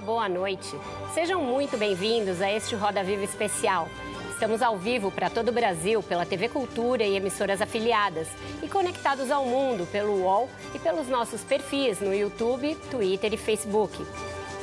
Boa noite. Sejam muito bem-vindos a este Roda Viva especial. Estamos ao vivo para todo o Brasil pela TV Cultura e emissoras afiliadas e conectados ao mundo pelo UOL e pelos nossos perfis no YouTube, Twitter e Facebook.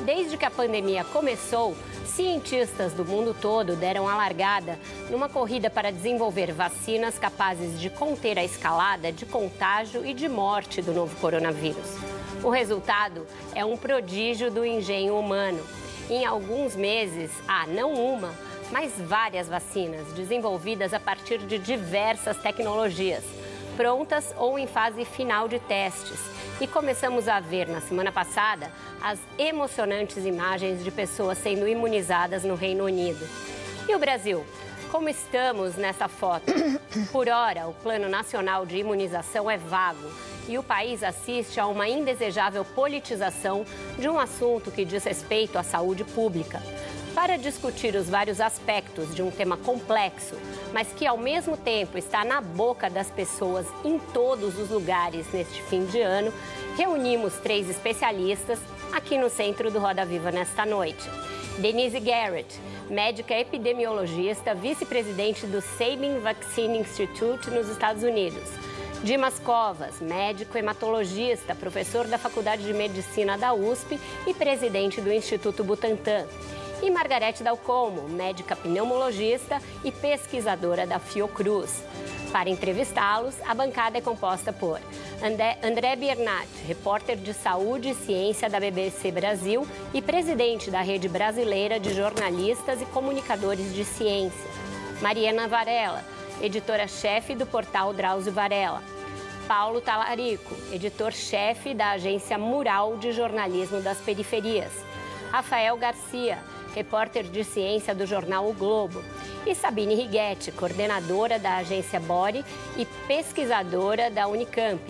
Desde que a pandemia começou, cientistas do mundo todo deram a largada numa corrida para desenvolver vacinas capazes de conter a escalada de contágio e de morte do novo coronavírus. O resultado é um prodígio do engenho humano. Em alguns meses, há não uma, mas várias vacinas desenvolvidas a partir de diversas tecnologias, prontas ou em fase final de testes. E começamos a ver na semana passada as emocionantes imagens de pessoas sendo imunizadas no Reino Unido. E o Brasil? Como estamos nessa foto? Por hora, o Plano Nacional de Imunização é vago e o país assiste a uma indesejável politização de um assunto que diz respeito à saúde pública. Para discutir os vários aspectos de um tema complexo, mas que ao mesmo tempo está na boca das pessoas em todos os lugares neste fim de ano, reunimos três especialistas aqui no centro do Roda Viva nesta noite. Denise Garrett, médica epidemiologista, vice-presidente do Sabin Vaccine Institute nos Estados Unidos. Dimas Covas, médico hematologista, professor da Faculdade de Medicina da USP e presidente do Instituto Butantan. E Margarete Dalcomo, médica pneumologista e pesquisadora da Fiocruz. Para entrevistá-los, a bancada é composta por André, André Biernat, repórter de saúde e ciência da BBC Brasil e presidente da Rede Brasileira de Jornalistas e Comunicadores de Ciência. Mariana Varela, editora-chefe do portal Drauzio Varela. Paulo Talarico, editor-chefe da agência Mural de Jornalismo das Periferias. Rafael Garcia, repórter de ciência do jornal O Globo. E Sabine Righetti, coordenadora da agência Bore e pesquisadora da Unicamp.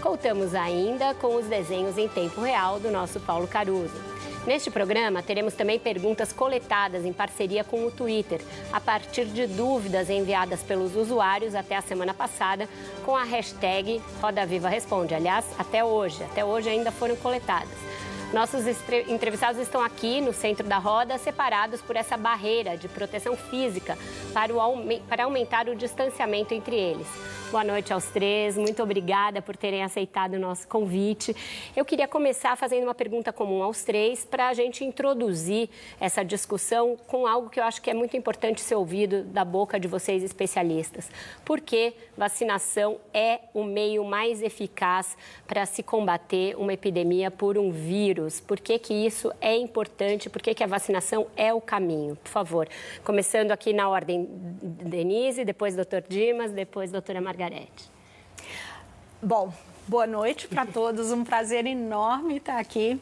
Contamos ainda com os desenhos em tempo real do nosso Paulo Caruso. Neste programa, teremos também perguntas coletadas em parceria com o Twitter, a partir de dúvidas enviadas pelos usuários até a semana passada, com a hashtag Roda Viva Responde. Aliás, até hoje, até hoje ainda foram coletadas. Nossos entrevistados estão aqui no centro da roda, separados por essa barreira de proteção física para, o, para aumentar o distanciamento entre eles. Boa noite aos três, muito obrigada por terem aceitado o nosso convite. Eu queria começar fazendo uma pergunta comum aos três para a gente introduzir essa discussão com algo que eu acho que é muito importante ser ouvido da boca de vocês especialistas. Por que vacinação é o meio mais eficaz para se combater uma epidemia por um vírus? Por que, que isso é importante? Por que, que a vacinação é o caminho? Por favor, começando aqui na ordem, Denise, depois doutor Dimas, depois doutora. Margarete. Bom, boa noite para todos. Um prazer enorme estar aqui.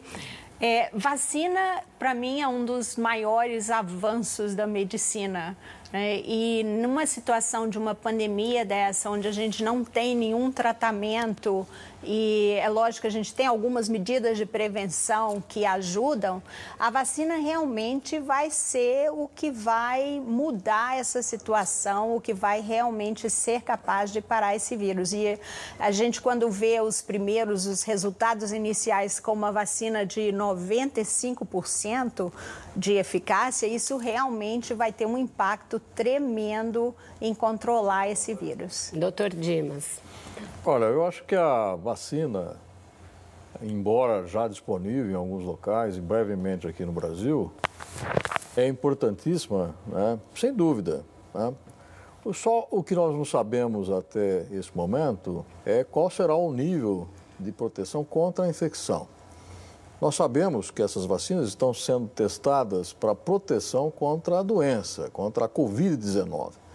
É, vacina, para mim, é um dos maiores avanços da medicina. Né? E numa situação de uma pandemia dessa, onde a gente não tem nenhum tratamento e é lógico que a gente tem algumas medidas de prevenção que ajudam, a vacina realmente vai ser o que vai mudar essa situação, o que vai realmente ser capaz de parar esse vírus. E a gente, quando vê os primeiros, os resultados iniciais com uma vacina de 95% de eficácia, isso realmente vai ter um impacto tremendo em controlar esse vírus. Doutor Dimas. Olha, eu acho que a vacina, embora já disponível em alguns locais e brevemente aqui no Brasil, é importantíssima, né? sem dúvida. Né? Só o que nós não sabemos até esse momento é qual será o nível de proteção contra a infecção. Nós sabemos que essas vacinas estão sendo testadas para proteção contra a doença, contra a Covid-19.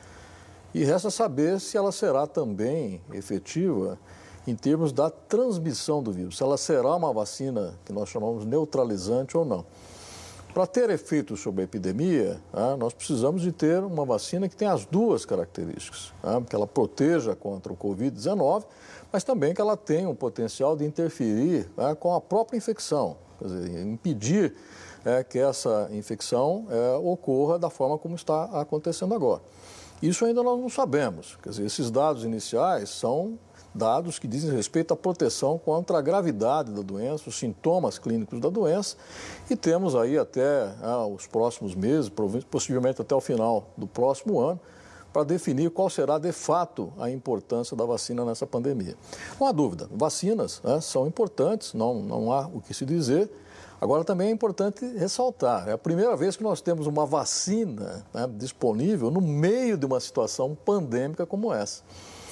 E resta saber se ela será também efetiva em termos da transmissão do vírus, se ela será uma vacina que nós chamamos neutralizante ou não. Para ter efeito sobre a epidemia, né, nós precisamos de ter uma vacina que tenha as duas características, né, que ela proteja contra o Covid-19, mas também que ela tenha um potencial de interferir né, com a própria infecção, quer dizer, impedir é, que essa infecção é, ocorra da forma como está acontecendo agora. Isso ainda nós não sabemos, quer dizer, esses dados iniciais são dados que dizem respeito à proteção contra a gravidade da doença, os sintomas clínicos da doença, e temos aí até ah, os próximos meses, possivelmente até o final do próximo ano, para definir qual será de fato a importância da vacina nessa pandemia. Não há dúvida, vacinas né, são importantes, não, não há o que se dizer. Agora, também é importante ressaltar: é a primeira vez que nós temos uma vacina né, disponível no meio de uma situação pandêmica como essa.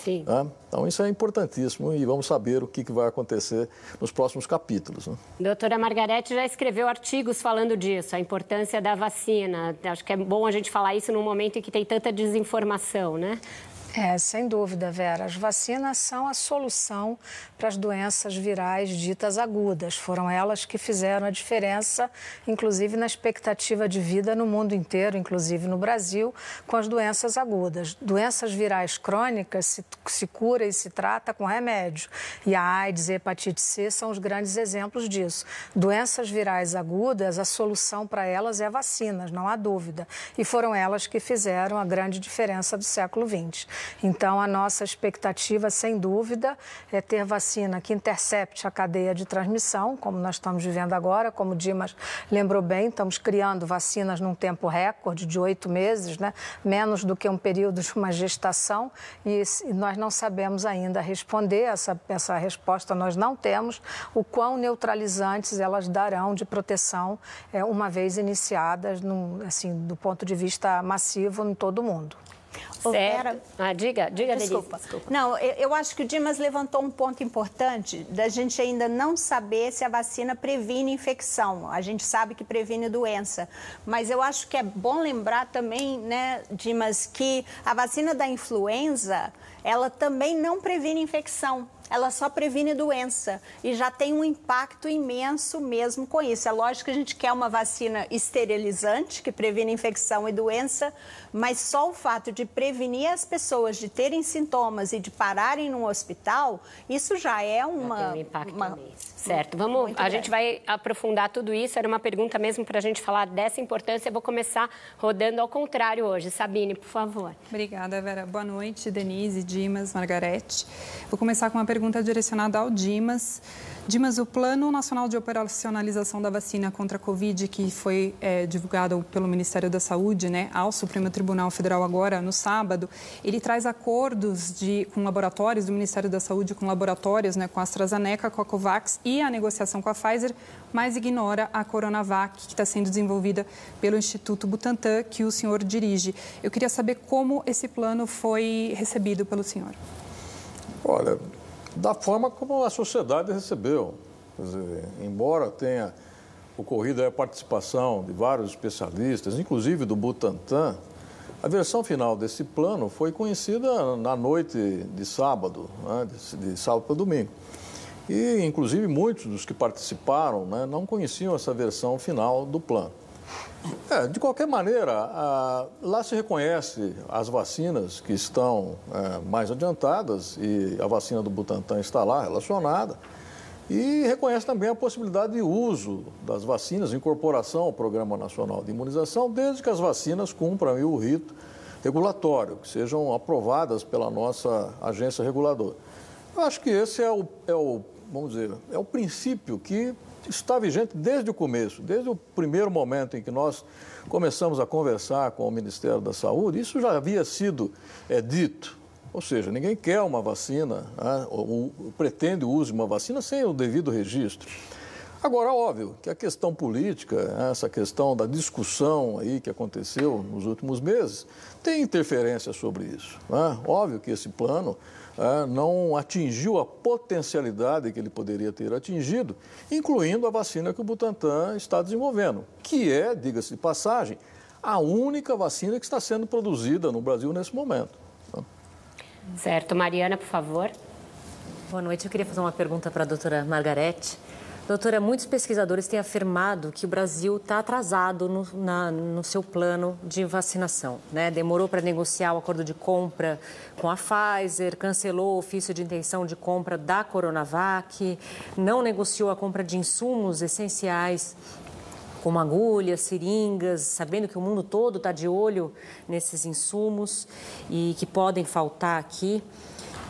Sim. Né? Então, isso é importantíssimo e vamos saber o que, que vai acontecer nos próximos capítulos. Né? Doutora Margarete já escreveu artigos falando disso, a importância da vacina. Acho que é bom a gente falar isso num momento em que tem tanta desinformação, né? É, sem dúvida, Vera. As vacinas são a solução para as doenças virais ditas agudas. Foram elas que fizeram a diferença, inclusive na expectativa de vida no mundo inteiro, inclusive no Brasil, com as doenças agudas. Doenças virais crônicas se, se cura e se trata com remédio. E a AIDS e a hepatite C são os grandes exemplos disso. Doenças virais agudas, a solução para elas é vacinas, não há dúvida. E foram elas que fizeram a grande diferença do século XX. Então, a nossa expectativa, sem dúvida, é ter vacina que intercepte a cadeia de transmissão, como nós estamos vivendo agora. Como o Dimas lembrou bem, estamos criando vacinas num tempo recorde de oito meses, né? menos do que um período de uma gestação, e nós não sabemos ainda responder essa, essa resposta, nós não temos o quão neutralizantes elas darão de proteção é, uma vez iniciadas, num, assim, do ponto de vista massivo em todo o mundo. Certo. Ah, diga, diga, Desculpa. Desculpa. Não, eu acho que o Dimas levantou um ponto importante da gente ainda não saber se a vacina previne infecção. A gente sabe que previne doença, mas eu acho que é bom lembrar também, né, Dimas, que a vacina da influenza, ela também não previne infecção ela só previne doença e já tem um impacto imenso mesmo com isso. É lógico que a gente quer uma vacina esterilizante que previne infecção e doença, mas só o fato de prevenir as pessoas de terem sintomas e de pararem no hospital, isso já é uma. Já tem um impacto uma, Certo, vamos. Muito a gente vai aprofundar tudo isso. Era uma pergunta mesmo para a gente falar dessa importância. Eu vou começar rodando ao contrário hoje. Sabine, por favor. Obrigada, Vera. Boa noite, Denise, Dimas, Margarete. Vou começar com uma pergunta direcionada ao Dimas. Dimas, o Plano Nacional de Operacionalização da Vacina contra a Covid, que foi é, divulgado pelo Ministério da Saúde né, ao Supremo Tribunal Federal agora, no sábado, ele traz acordos de, com laboratórios do Ministério da Saúde, com laboratórios, né, com a AstraZeneca, com a Covax e a negociação com a Pfizer, mas ignora a Coronavac, que está sendo desenvolvida pelo Instituto Butantan, que o senhor dirige. Eu queria saber como esse plano foi recebido pelo senhor. Olha, da forma como a sociedade recebeu. Dizer, embora tenha ocorrido a participação de vários especialistas, inclusive do Butantan, a versão final desse plano foi conhecida na noite de sábado, né, de, sábado para domingo. E, inclusive, muitos dos que participaram né, não conheciam essa versão final do plano. É, de qualquer maneira, a, lá se reconhece as vacinas que estão é, mais adiantadas e a vacina do Butantan está lá relacionada. E reconhece também a possibilidade de uso das vacinas, incorporação ao Programa Nacional de Imunização, desde que as vacinas cumpram o rito regulatório, que sejam aprovadas pela nossa agência reguladora. Eu acho que esse é o, é o vamos dizer, é o princípio que está vigente desde o começo, desde o primeiro momento em que nós começamos a conversar com o Ministério da Saúde, isso já havia sido é, dito. Ou seja, ninguém quer uma vacina, né, ou, ou pretende o uso de uma vacina sem o devido registro. Agora, óbvio que a questão política, essa questão da discussão aí que aconteceu nos últimos meses, tem interferência sobre isso. Né? Óbvio que esse plano não atingiu a potencialidade que ele poderia ter atingido, incluindo a vacina que o Butantan está desenvolvendo, que é, diga-se de passagem, a única vacina que está sendo produzida no Brasil nesse momento. Certo. Mariana, por favor. Boa noite. Eu queria fazer uma pergunta para a doutora Margarete. Doutora, muitos pesquisadores têm afirmado que o Brasil está atrasado no, na, no, seu plano de vacinação. Né? Demorou para negociar o acordo de compra com a Pfizer, cancelou o ofício de intenção de compra da Coronavac, não negociou a compra de insumos essenciais como agulhas, seringas, sabendo que o mundo todo está de olho nesses insumos e que podem faltar aqui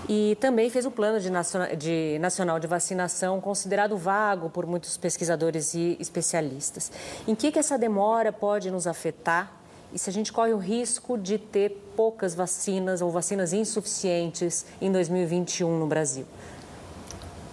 e também fez um plano de, nacional de, nacional de vacinação considerado vago por muitos pesquisadores e especialistas. Em que, que essa demora pode nos afetar e se a gente corre o risco de ter poucas vacinas ou vacinas insuficientes em 2021 no Brasil?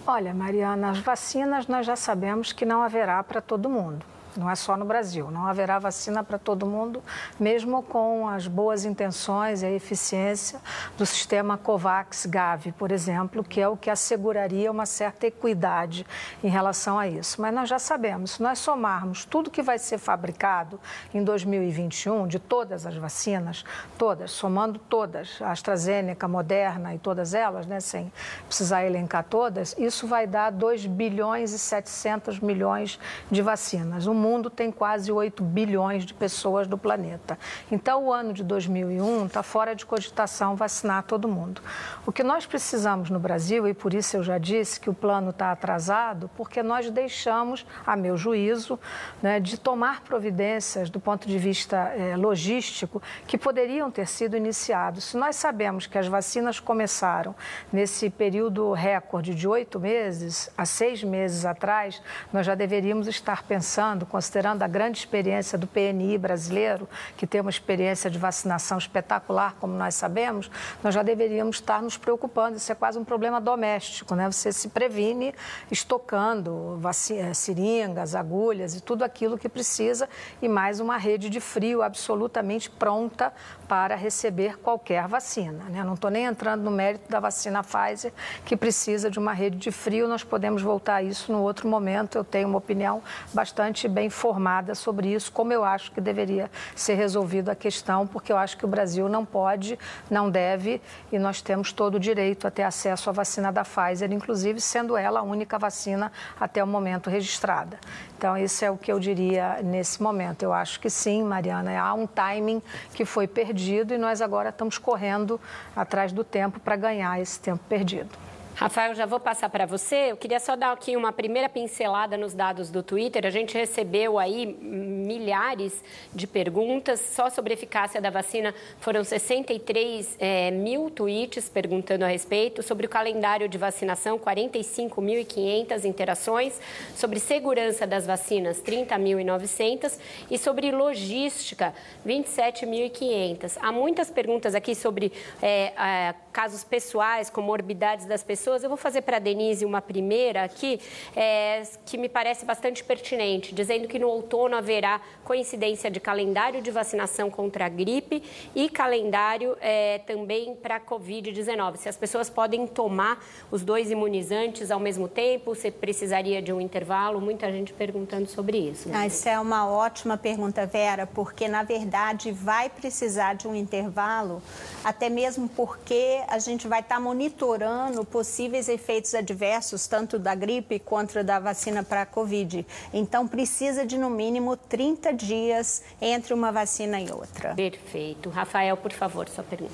Olha, Mariana, as vacinas nós já sabemos que não haverá para todo mundo não é só no Brasil. Não haverá vacina para todo mundo, mesmo com as boas intenções e a eficiência do sistema COVAX-GAVI, por exemplo, que é o que asseguraria uma certa equidade em relação a isso. Mas nós já sabemos, se nós somarmos tudo que vai ser fabricado em 2021, de todas as vacinas, todas, somando todas, AstraZeneca, Moderna e todas elas, né, sem precisar elencar todas, isso vai dar 2 bilhões e 700 milhões de vacinas. O mundo tem quase 8 bilhões de pessoas do planeta. Então, o ano de 2001 está fora de cogitação vacinar todo mundo. O que nós precisamos no Brasil, e por isso eu já disse que o plano está atrasado, porque nós deixamos, a meu juízo, né, de tomar providências do ponto de vista é, logístico que poderiam ter sido iniciados. Se nós sabemos que as vacinas começaram nesse período recorde de oito meses, há seis meses atrás, nós já deveríamos estar pensando, considerando a grande experiência do PNI brasileiro, que tem uma experiência de vacinação espetacular, como nós sabemos, nós já deveríamos estar nos preocupando. Isso é quase um problema doméstico, né? Você se previne estocando eh, seringas, agulhas e tudo aquilo que precisa e mais uma rede de frio absolutamente pronta para receber qualquer vacina. Né? Não estou nem entrando no mérito da vacina Pfizer, que precisa de uma rede de frio. Nós podemos voltar a isso no outro momento. Eu tenho uma opinião bastante bem formada sobre isso, como eu acho que deveria ser resolvida a questão, porque eu acho que o Brasil não pode, não deve, e nós temos todo o direito a ter acesso à vacina da Pfizer, inclusive sendo ela a única vacina até o momento registrada. Então, isso é o que eu diria nesse momento. Eu acho que sim, Mariana, há um timing que foi perdido e nós agora estamos correndo atrás do tempo para ganhar esse tempo perdido. Rafael, já vou passar para você. Eu queria só dar aqui uma primeira pincelada nos dados do Twitter. A gente recebeu aí milhares de perguntas só sobre eficácia da vacina. Foram 63 é, mil tweets perguntando a respeito. Sobre o calendário de vacinação, 45.500 interações. Sobre segurança das vacinas, 30.900. E sobre logística, 27.500. Há muitas perguntas aqui sobre é, é, casos pessoais, comorbidades das pessoas pessoas. Eu vou fazer para a Denise uma primeira aqui, é, que me parece bastante pertinente, dizendo que no outono haverá coincidência de calendário de vacinação contra a gripe e calendário é, também para a Covid-19. Se as pessoas podem tomar os dois imunizantes ao mesmo tempo, se precisaria de um intervalo, muita gente perguntando sobre isso. Ah, isso é uma ótima pergunta, Vera, porque na verdade vai precisar de um intervalo, até mesmo porque a gente vai estar tá monitorando possíveis possíveis efeitos adversos, tanto da gripe quanto da vacina para a Covid. Então, precisa de no mínimo 30 dias entre uma vacina e outra. Perfeito. Rafael, por favor, sua pergunta.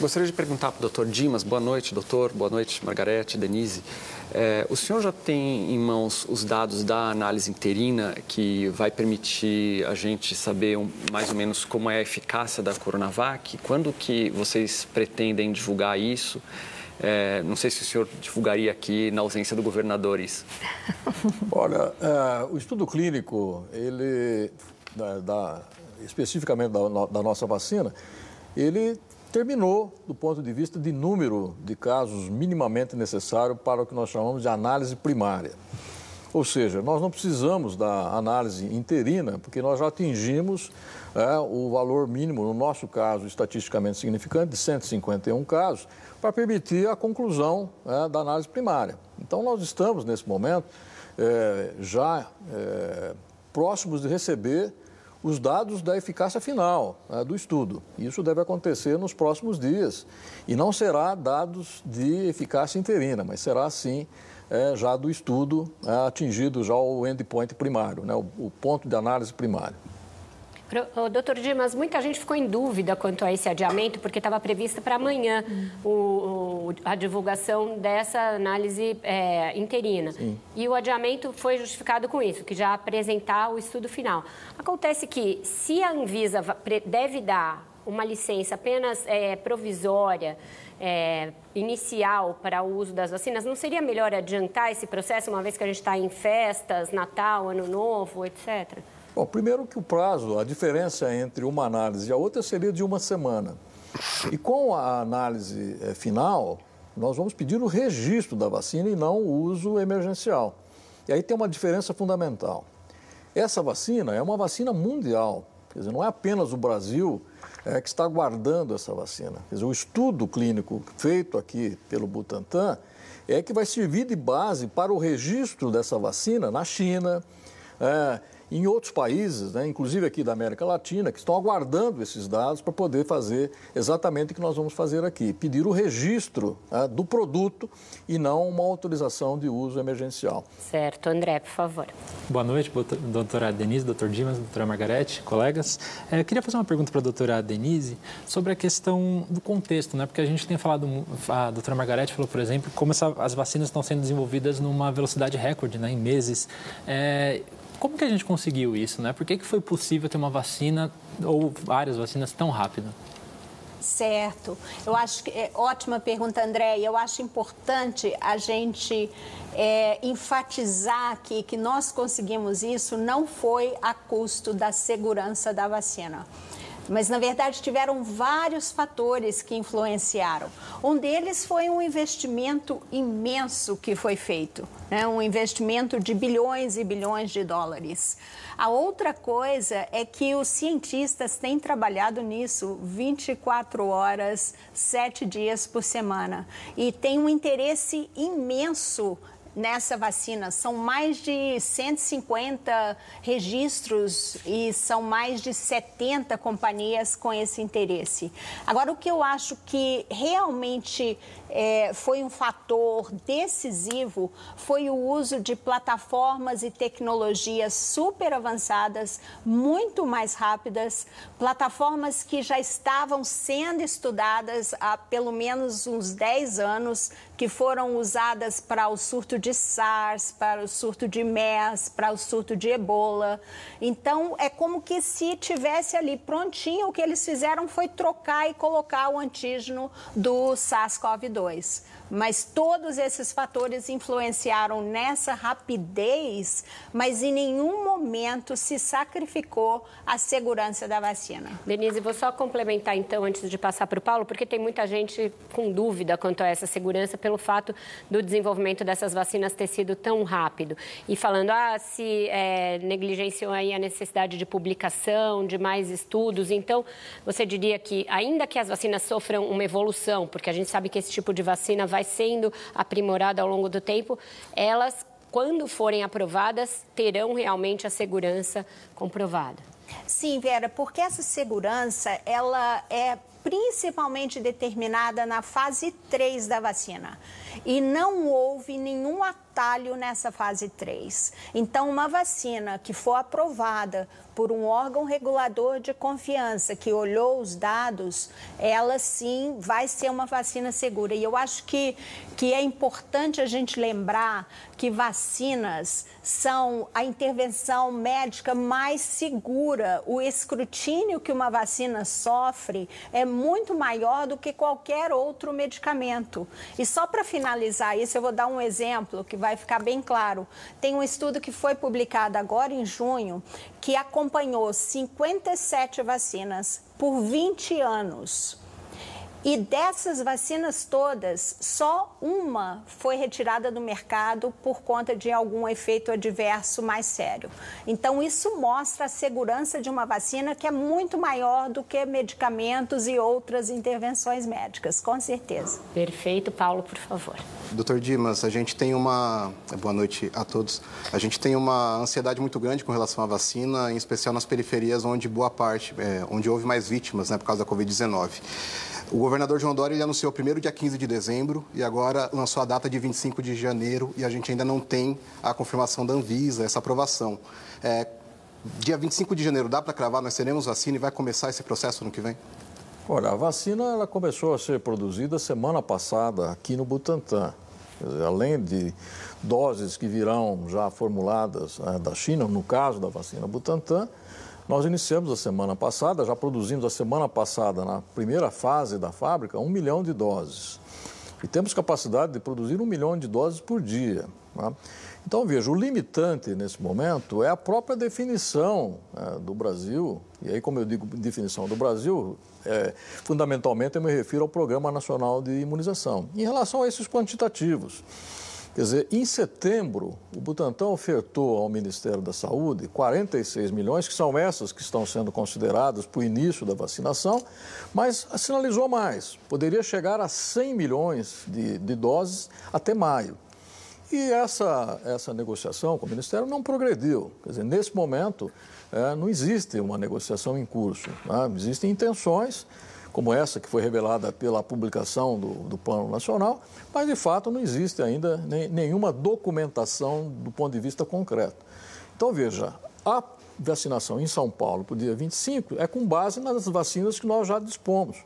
Gostaria de perguntar para o doutor Dimas. Boa noite, doutor. Boa noite, Margarete, Denise. É, o senhor já tem em mãos os dados da análise interina que vai permitir a gente saber um, mais ou menos como é a eficácia da Coronavac? Quando que vocês pretendem divulgar isso? É, não sei se o senhor divulgaria aqui na ausência do governador isso. Olha, é, o estudo clínico, ele, da, da, especificamente da, da nossa vacina, ele terminou do ponto de vista de número de casos minimamente necessário para o que nós chamamos de análise primária. Ou seja, nós não precisamos da análise interina, porque nós já atingimos é, o valor mínimo, no nosso caso, estatisticamente significante, de 151 casos, para permitir a conclusão é, da análise primária. Então, nós estamos, nesse momento, é, já é, próximos de receber os dados da eficácia final né, do estudo. Isso deve acontecer nos próximos dias. E não será dados de eficácia interina, mas será, sim, é, já do estudo é, atingido já o endpoint primário, né, o, o ponto de análise primário. Doutor Dimas, muita gente ficou em dúvida quanto a esse adiamento, porque estava prevista para amanhã o, o, a divulgação dessa análise é, interina. Sim. E o adiamento foi justificado com isso, que já apresentar o estudo final. Acontece que, se a Anvisa deve dar uma licença apenas é, provisória, é, inicial para o uso das vacinas, não seria melhor adiantar esse processo, uma vez que a gente está em festas, Natal, Ano Novo, etc.? Bom, primeiro que o prazo, a diferença entre uma análise e a outra seria de uma semana. E com a análise eh, final, nós vamos pedir o registro da vacina e não o uso emergencial. E aí tem uma diferença fundamental. Essa vacina é uma vacina mundial. Quer dizer, não é apenas o Brasil é, que está guardando essa vacina. Quer dizer, o estudo clínico feito aqui pelo Butantan é que vai servir de base para o registro dessa vacina na China, é, em outros países, né, inclusive aqui da América Latina, que estão aguardando esses dados para poder fazer exatamente o que nós vamos fazer aqui: pedir o registro né, do produto e não uma autorização de uso emergencial. Certo. André, por favor. Boa noite, doutora Denise, doutor Dimas, doutora Margarete, colegas. É, eu queria fazer uma pergunta para a doutora Denise sobre a questão do contexto, né? porque a gente tem falado, a doutora Margarete falou, por exemplo, como essa, as vacinas estão sendo desenvolvidas numa velocidade recorde, né, em meses. É, como que a gente conseguiu isso, né? Por que, que foi possível ter uma vacina ou várias vacinas tão rápido? Certo. Eu acho que é ótima pergunta, André. Eu acho importante a gente é, enfatizar aqui que nós conseguimos isso não foi a custo da segurança da vacina. Mas, na verdade, tiveram vários fatores que influenciaram. Um deles foi um investimento imenso que foi feito, né? um investimento de bilhões e bilhões de dólares. A outra coisa é que os cientistas têm trabalhado nisso 24 horas, 7 dias por semana. E tem um interesse imenso nessa vacina. São mais de 150 registros e são mais de 70 companhias com esse interesse. Agora, o que eu acho que realmente é, foi um fator decisivo foi o uso de plataformas e tecnologias super avançadas, muito mais rápidas, plataformas que já estavam sendo estudadas há pelo menos uns 10 anos, que foram usadas para o surto de SARS, para o surto de MERS, para o surto de Ebola. Então, é como que se tivesse ali prontinho, o que eles fizeram foi trocar e colocar o antígeno do SARS-CoV-2 mas todos esses fatores influenciaram nessa rapidez, mas em nenhum momento se sacrificou a segurança da vacina. Denise, vou só complementar então antes de passar para o Paulo, porque tem muita gente com dúvida quanto a essa segurança pelo fato do desenvolvimento dessas vacinas ter sido tão rápido. E falando, ah, se é, negligenciou aí a necessidade de publicação, de mais estudos, então você diria que ainda que as vacinas sofram uma evolução, porque a gente sabe que esse tipo de vacina vai sendo aprimorada ao longo do tempo, elas, quando forem aprovadas, terão realmente a segurança comprovada. Sim, Vera, porque essa segurança ela é principalmente determinada na fase 3 da vacina. E não houve nenhum atalho nessa fase 3. Então, uma vacina que for aprovada por um órgão regulador de confiança que olhou os dados, ela sim vai ser uma vacina segura. E eu acho que, que é importante a gente lembrar que vacinas são a intervenção médica mais segura. O escrutínio que uma vacina sofre é muito maior do que qualquer outro medicamento. E só para finalizar isso, eu vou dar um exemplo que vai ficar bem claro. Tem um estudo que foi publicado agora em junho que acompanhou 57 vacinas por 20 anos. E dessas vacinas todas, só uma foi retirada do mercado por conta de algum efeito adverso mais sério. Então, isso mostra a segurança de uma vacina que é muito maior do que medicamentos e outras intervenções médicas, com certeza. Perfeito. Paulo, por favor. Doutor Dimas, a gente tem uma. Boa noite a todos. A gente tem uma ansiedade muito grande com relação à vacina, em especial nas periferias, onde boa parte, é, onde houve mais vítimas né, por causa da Covid-19. O governador João Dória ele anunciou primeiro dia 15 de dezembro e agora lançou a data de 25 de janeiro e a gente ainda não tem a confirmação da Anvisa, essa aprovação. É, dia 25 de janeiro, dá para cravar, nós teremos vacina e vai começar esse processo no que vem? Olha, a vacina ela começou a ser produzida semana passada aqui no. Dizer, além de doses que virão já formuladas né, da China, no caso da vacina Butantan, nós iniciamos a semana passada, já produzimos a semana passada, na primeira fase da fábrica, um milhão de doses. E temos capacidade de produzir um milhão de doses por dia. Né? Então, veja, o limitante nesse momento é a própria definição né, do Brasil. E aí, como eu digo definição do Brasil, é, fundamentalmente eu me refiro ao Programa Nacional de Imunização. Em relação a esses quantitativos, quer dizer, em setembro, o Butantan ofertou ao Ministério da Saúde 46 milhões, que são essas que estão sendo consideradas para o início da vacinação, mas sinalizou mais, poderia chegar a 100 milhões de, de doses até maio. E essa, essa negociação com o Ministério não progrediu. Quer dizer, nesse momento, é, não existe uma negociação em curso. Né? Existem intenções, como essa que foi revelada pela publicação do, do Plano Nacional, mas de fato não existe ainda nem, nenhuma documentação do ponto de vista concreto. Então, veja, a vacinação em São Paulo para o dia 25 é com base nas vacinas que nós já dispomos.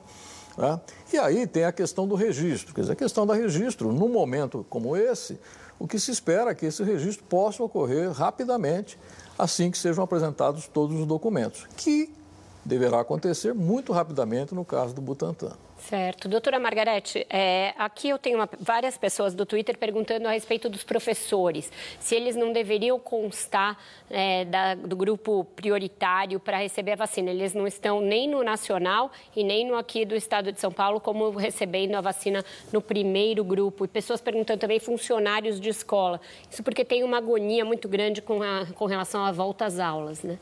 Né? E aí tem a questão do registro. Quer dizer, a questão do registro, num momento como esse, o que se espera é que esse registro possa ocorrer rapidamente, assim que sejam apresentados todos os documentos, que deverá acontecer muito rapidamente no caso do Butantan. Certo. Doutora Margarete, é, aqui eu tenho uma, várias pessoas do Twitter perguntando a respeito dos professores, se eles não deveriam constar é, da, do grupo prioritário para receber a vacina. Eles não estão nem no nacional e nem no aqui do estado de São Paulo, como recebendo a vacina no primeiro grupo. E pessoas perguntando também funcionários de escola. Isso porque tem uma agonia muito grande com, a, com relação à volta às aulas, né?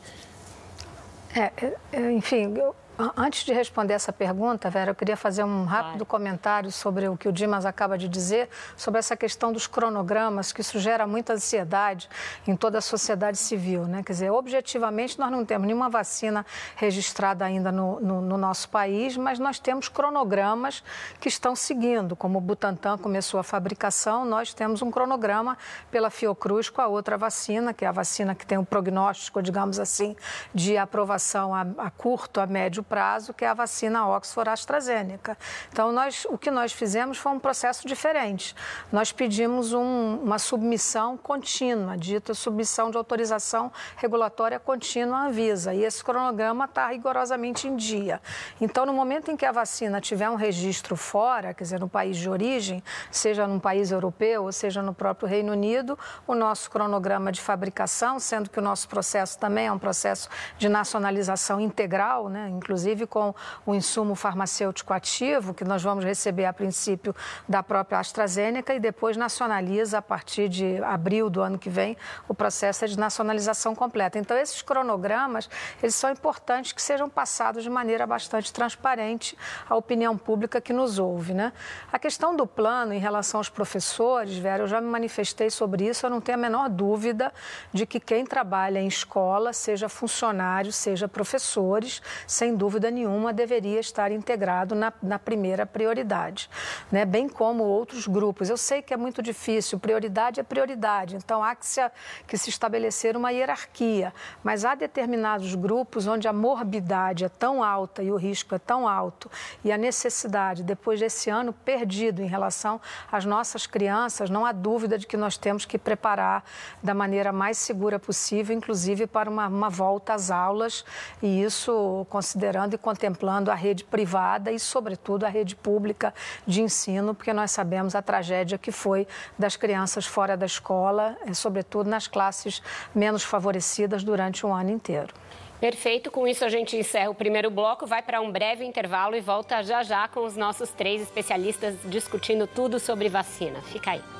É, é enfim, eu Antes de responder essa pergunta, Vera, eu queria fazer um rápido comentário sobre o que o Dimas acaba de dizer, sobre essa questão dos cronogramas, que isso gera muita ansiedade em toda a sociedade civil. Né? Quer dizer, objetivamente, nós não temos nenhuma vacina registrada ainda no, no, no nosso país, mas nós temos cronogramas que estão seguindo. Como o Butantan começou a fabricação, nós temos um cronograma pela Fiocruz com a outra vacina, que é a vacina que tem um prognóstico, digamos assim, de aprovação a, a curto, a médio prazo, que é a vacina Oxford AstraZeneca. Então, nós, o que nós fizemos foi um processo diferente. Nós pedimos um, uma submissão contínua, dita submissão de autorização regulatória contínua à Visa. E esse cronograma está rigorosamente em dia. Então, no momento em que a vacina tiver um registro fora, quer dizer, no país de origem, seja num país europeu ou seja no próprio Reino Unido, o nosso cronograma de fabricação, sendo que o nosso processo também é um processo de nacionalização integral, né, inclusive inclusive com o insumo farmacêutico ativo, que nós vamos receber a princípio da própria AstraZeneca e depois nacionaliza a partir de abril do ano que vem o processo de nacionalização completa. Então, esses cronogramas, eles são importantes que sejam passados de maneira bastante transparente à opinião pública que nos ouve. Né? A questão do plano em relação aos professores, Vera, eu já me manifestei sobre isso, eu não tenho a menor dúvida de que quem trabalha em escola, seja funcionário, seja professores, sem dúvida dúvida nenhuma, deveria estar integrado na, na primeira prioridade, né? bem como outros grupos. Eu sei que é muito difícil, prioridade é prioridade, então há que se, que se estabelecer uma hierarquia, mas há determinados grupos onde a morbidade é tão alta e o risco é tão alto e a necessidade, depois desse ano perdido em relação às nossas crianças, não há dúvida de que nós temos que preparar da maneira mais segura possível, inclusive para uma, uma volta às aulas, e isso considerando e contemplando a rede privada e, sobretudo, a rede pública de ensino, porque nós sabemos a tragédia que foi das crianças fora da escola, eh, sobretudo nas classes menos favorecidas durante um ano inteiro. Perfeito, com isso a gente encerra o primeiro bloco, vai para um breve intervalo e volta já já com os nossos três especialistas discutindo tudo sobre vacina. Fica aí.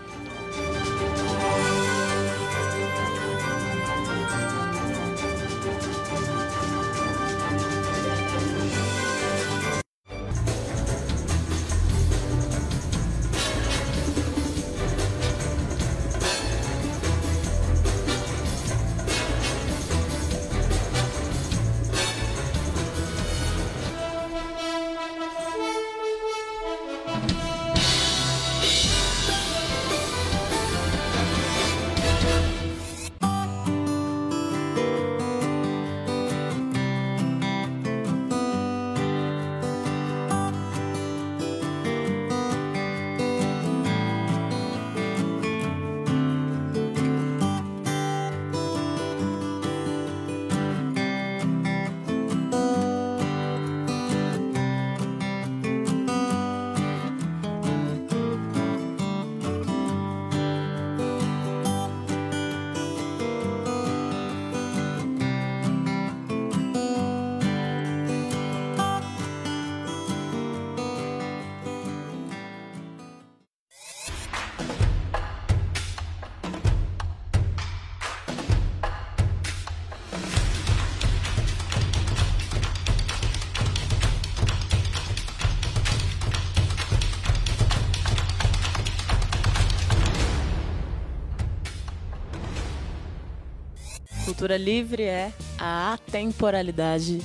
Cultura livre é a atemporalidade.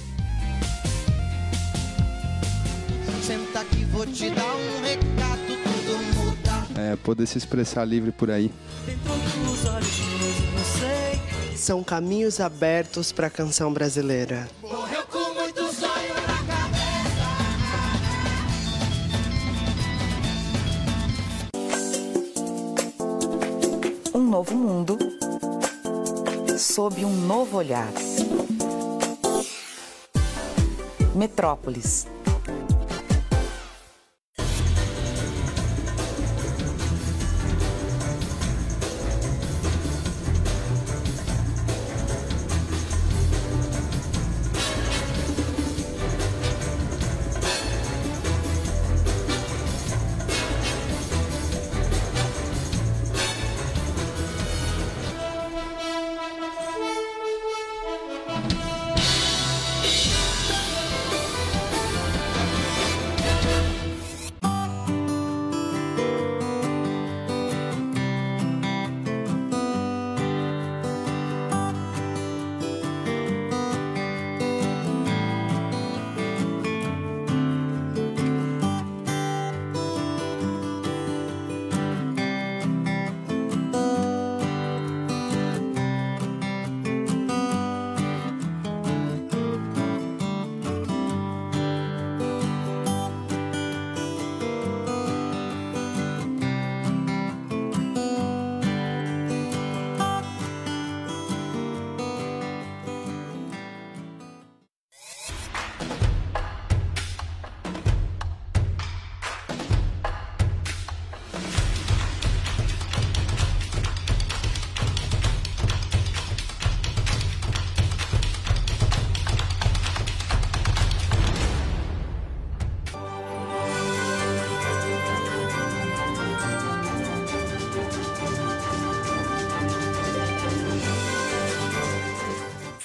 Senta que vou te dar um recado, tudo muda. É, poder se expressar livre por aí. São caminhos abertos para a canção brasileira. Morreu com muito sonho na cabeça. Um novo mundo sob um novo olhar. Metrópolis.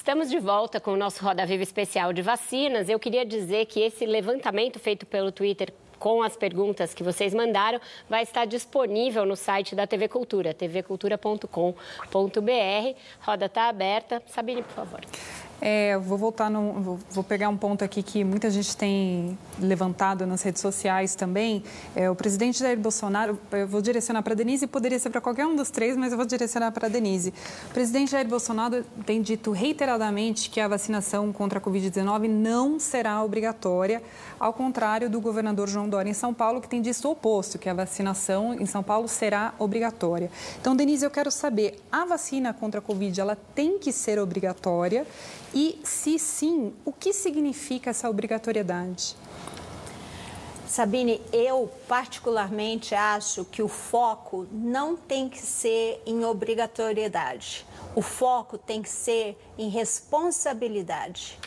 Estamos de volta com o nosso Roda Viva especial de vacinas. Eu queria dizer que esse levantamento feito pelo Twitter com as perguntas que vocês mandaram vai estar disponível no site da TV Cultura, tvcultura.com.br. Roda está aberta. Sabine, por favor. É, vou voltar no, vou pegar um ponto aqui que muita gente tem levantado nas redes sociais também. É, o presidente Jair Bolsonaro, eu vou direcionar para a Denise, poderia ser para qualquer um dos três, mas eu vou direcionar para a Denise. O presidente Jair Bolsonaro tem dito reiteradamente que a vacinação contra a Covid-19 não será obrigatória, ao contrário do governador João Dória em São Paulo, que tem dito o oposto, que a vacinação em São Paulo será obrigatória. Então, Denise, eu quero saber, a vacina contra a Covid, ela tem que ser obrigatória? E, se sim, o que significa essa obrigatoriedade? Sabine, eu particularmente acho que o foco não tem que ser em obrigatoriedade. O foco tem que ser em responsabilidade.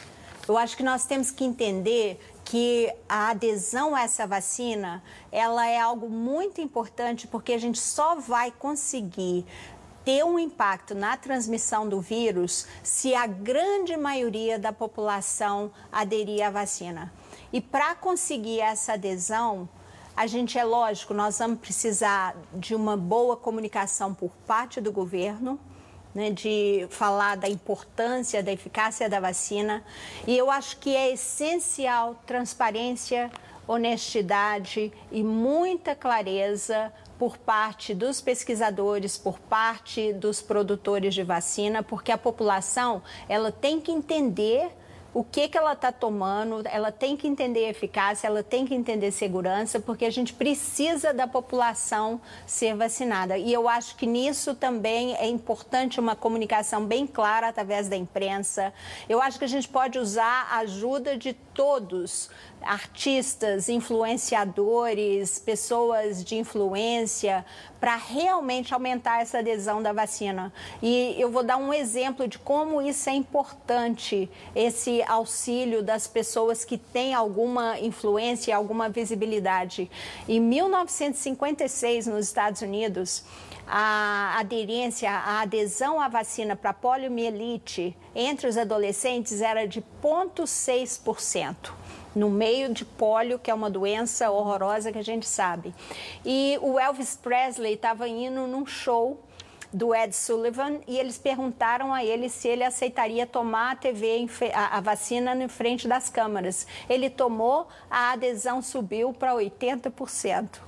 Eu acho que nós temos que entender que a adesão a essa vacina, ela é algo muito importante porque a gente só vai conseguir ter um impacto na transmissão do vírus se a grande maioria da população aderir à vacina. E para conseguir essa adesão, a gente é lógico, nós vamos precisar de uma boa comunicação por parte do governo, né, de falar da importância, da eficácia da vacina. E eu acho que é essencial transparência, honestidade e muita clareza por parte dos pesquisadores, por parte dos produtores de vacina, porque a população ela tem que entender o que, que ela está tomando, ela tem que entender eficácia, ela tem que entender segurança, porque a gente precisa da população ser vacinada. E eu acho que nisso também é importante uma comunicação bem clara através da imprensa. Eu acho que a gente pode usar a ajuda de todos artistas, influenciadores, pessoas de influência, para realmente aumentar essa adesão da vacina. E eu vou dar um exemplo de como isso é importante, esse auxílio das pessoas que têm alguma influência, alguma visibilidade. Em 1956, nos Estados Unidos, a aderência, a adesão à vacina para poliomielite entre os adolescentes era de 0,6% no meio de pólio, que é uma doença horrorosa que a gente sabe. E o Elvis Presley estava indo num show do Ed Sullivan e eles perguntaram a ele se ele aceitaria tomar a TV, a, a vacina em frente das câmaras. Ele tomou, a adesão subiu para 80%.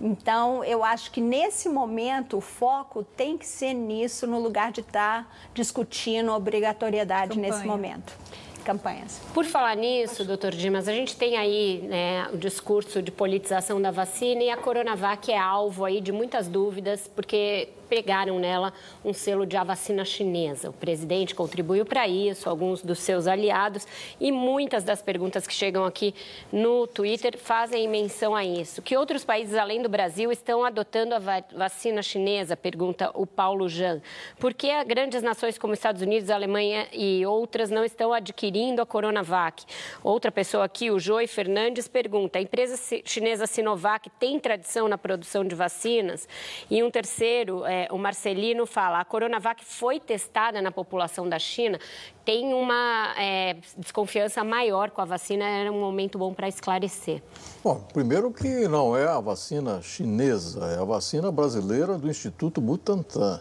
Então, eu acho que nesse momento o foco tem que ser nisso, no lugar de estar tá discutindo obrigatoriedade Campanha. nesse momento campanhas. Por falar nisso, doutor Dimas, a gente tem aí né, o discurso de politização da vacina e a Coronavac é alvo aí de muitas dúvidas, porque pegaram nela um selo de a vacina chinesa. O presidente contribuiu para isso, alguns dos seus aliados, e muitas das perguntas que chegam aqui no Twitter fazem menção a isso. Que outros países além do Brasil estão adotando a vacina chinesa? Pergunta o Paulo Jan. Por que grandes nações como Estados Unidos, Alemanha e outras não estão adquirindo a Coronavac? Outra pessoa aqui, o Joey Fernandes, pergunta: a empresa chinesa Sinovac tem tradição na produção de vacinas? E um terceiro, é, o Marcelino fala, a Coronavac foi testada na população da China, tem uma é, desconfiança maior com a vacina, era um momento bom para esclarecer. Bom, primeiro que não é a vacina chinesa, é a vacina brasileira do Instituto Butantan.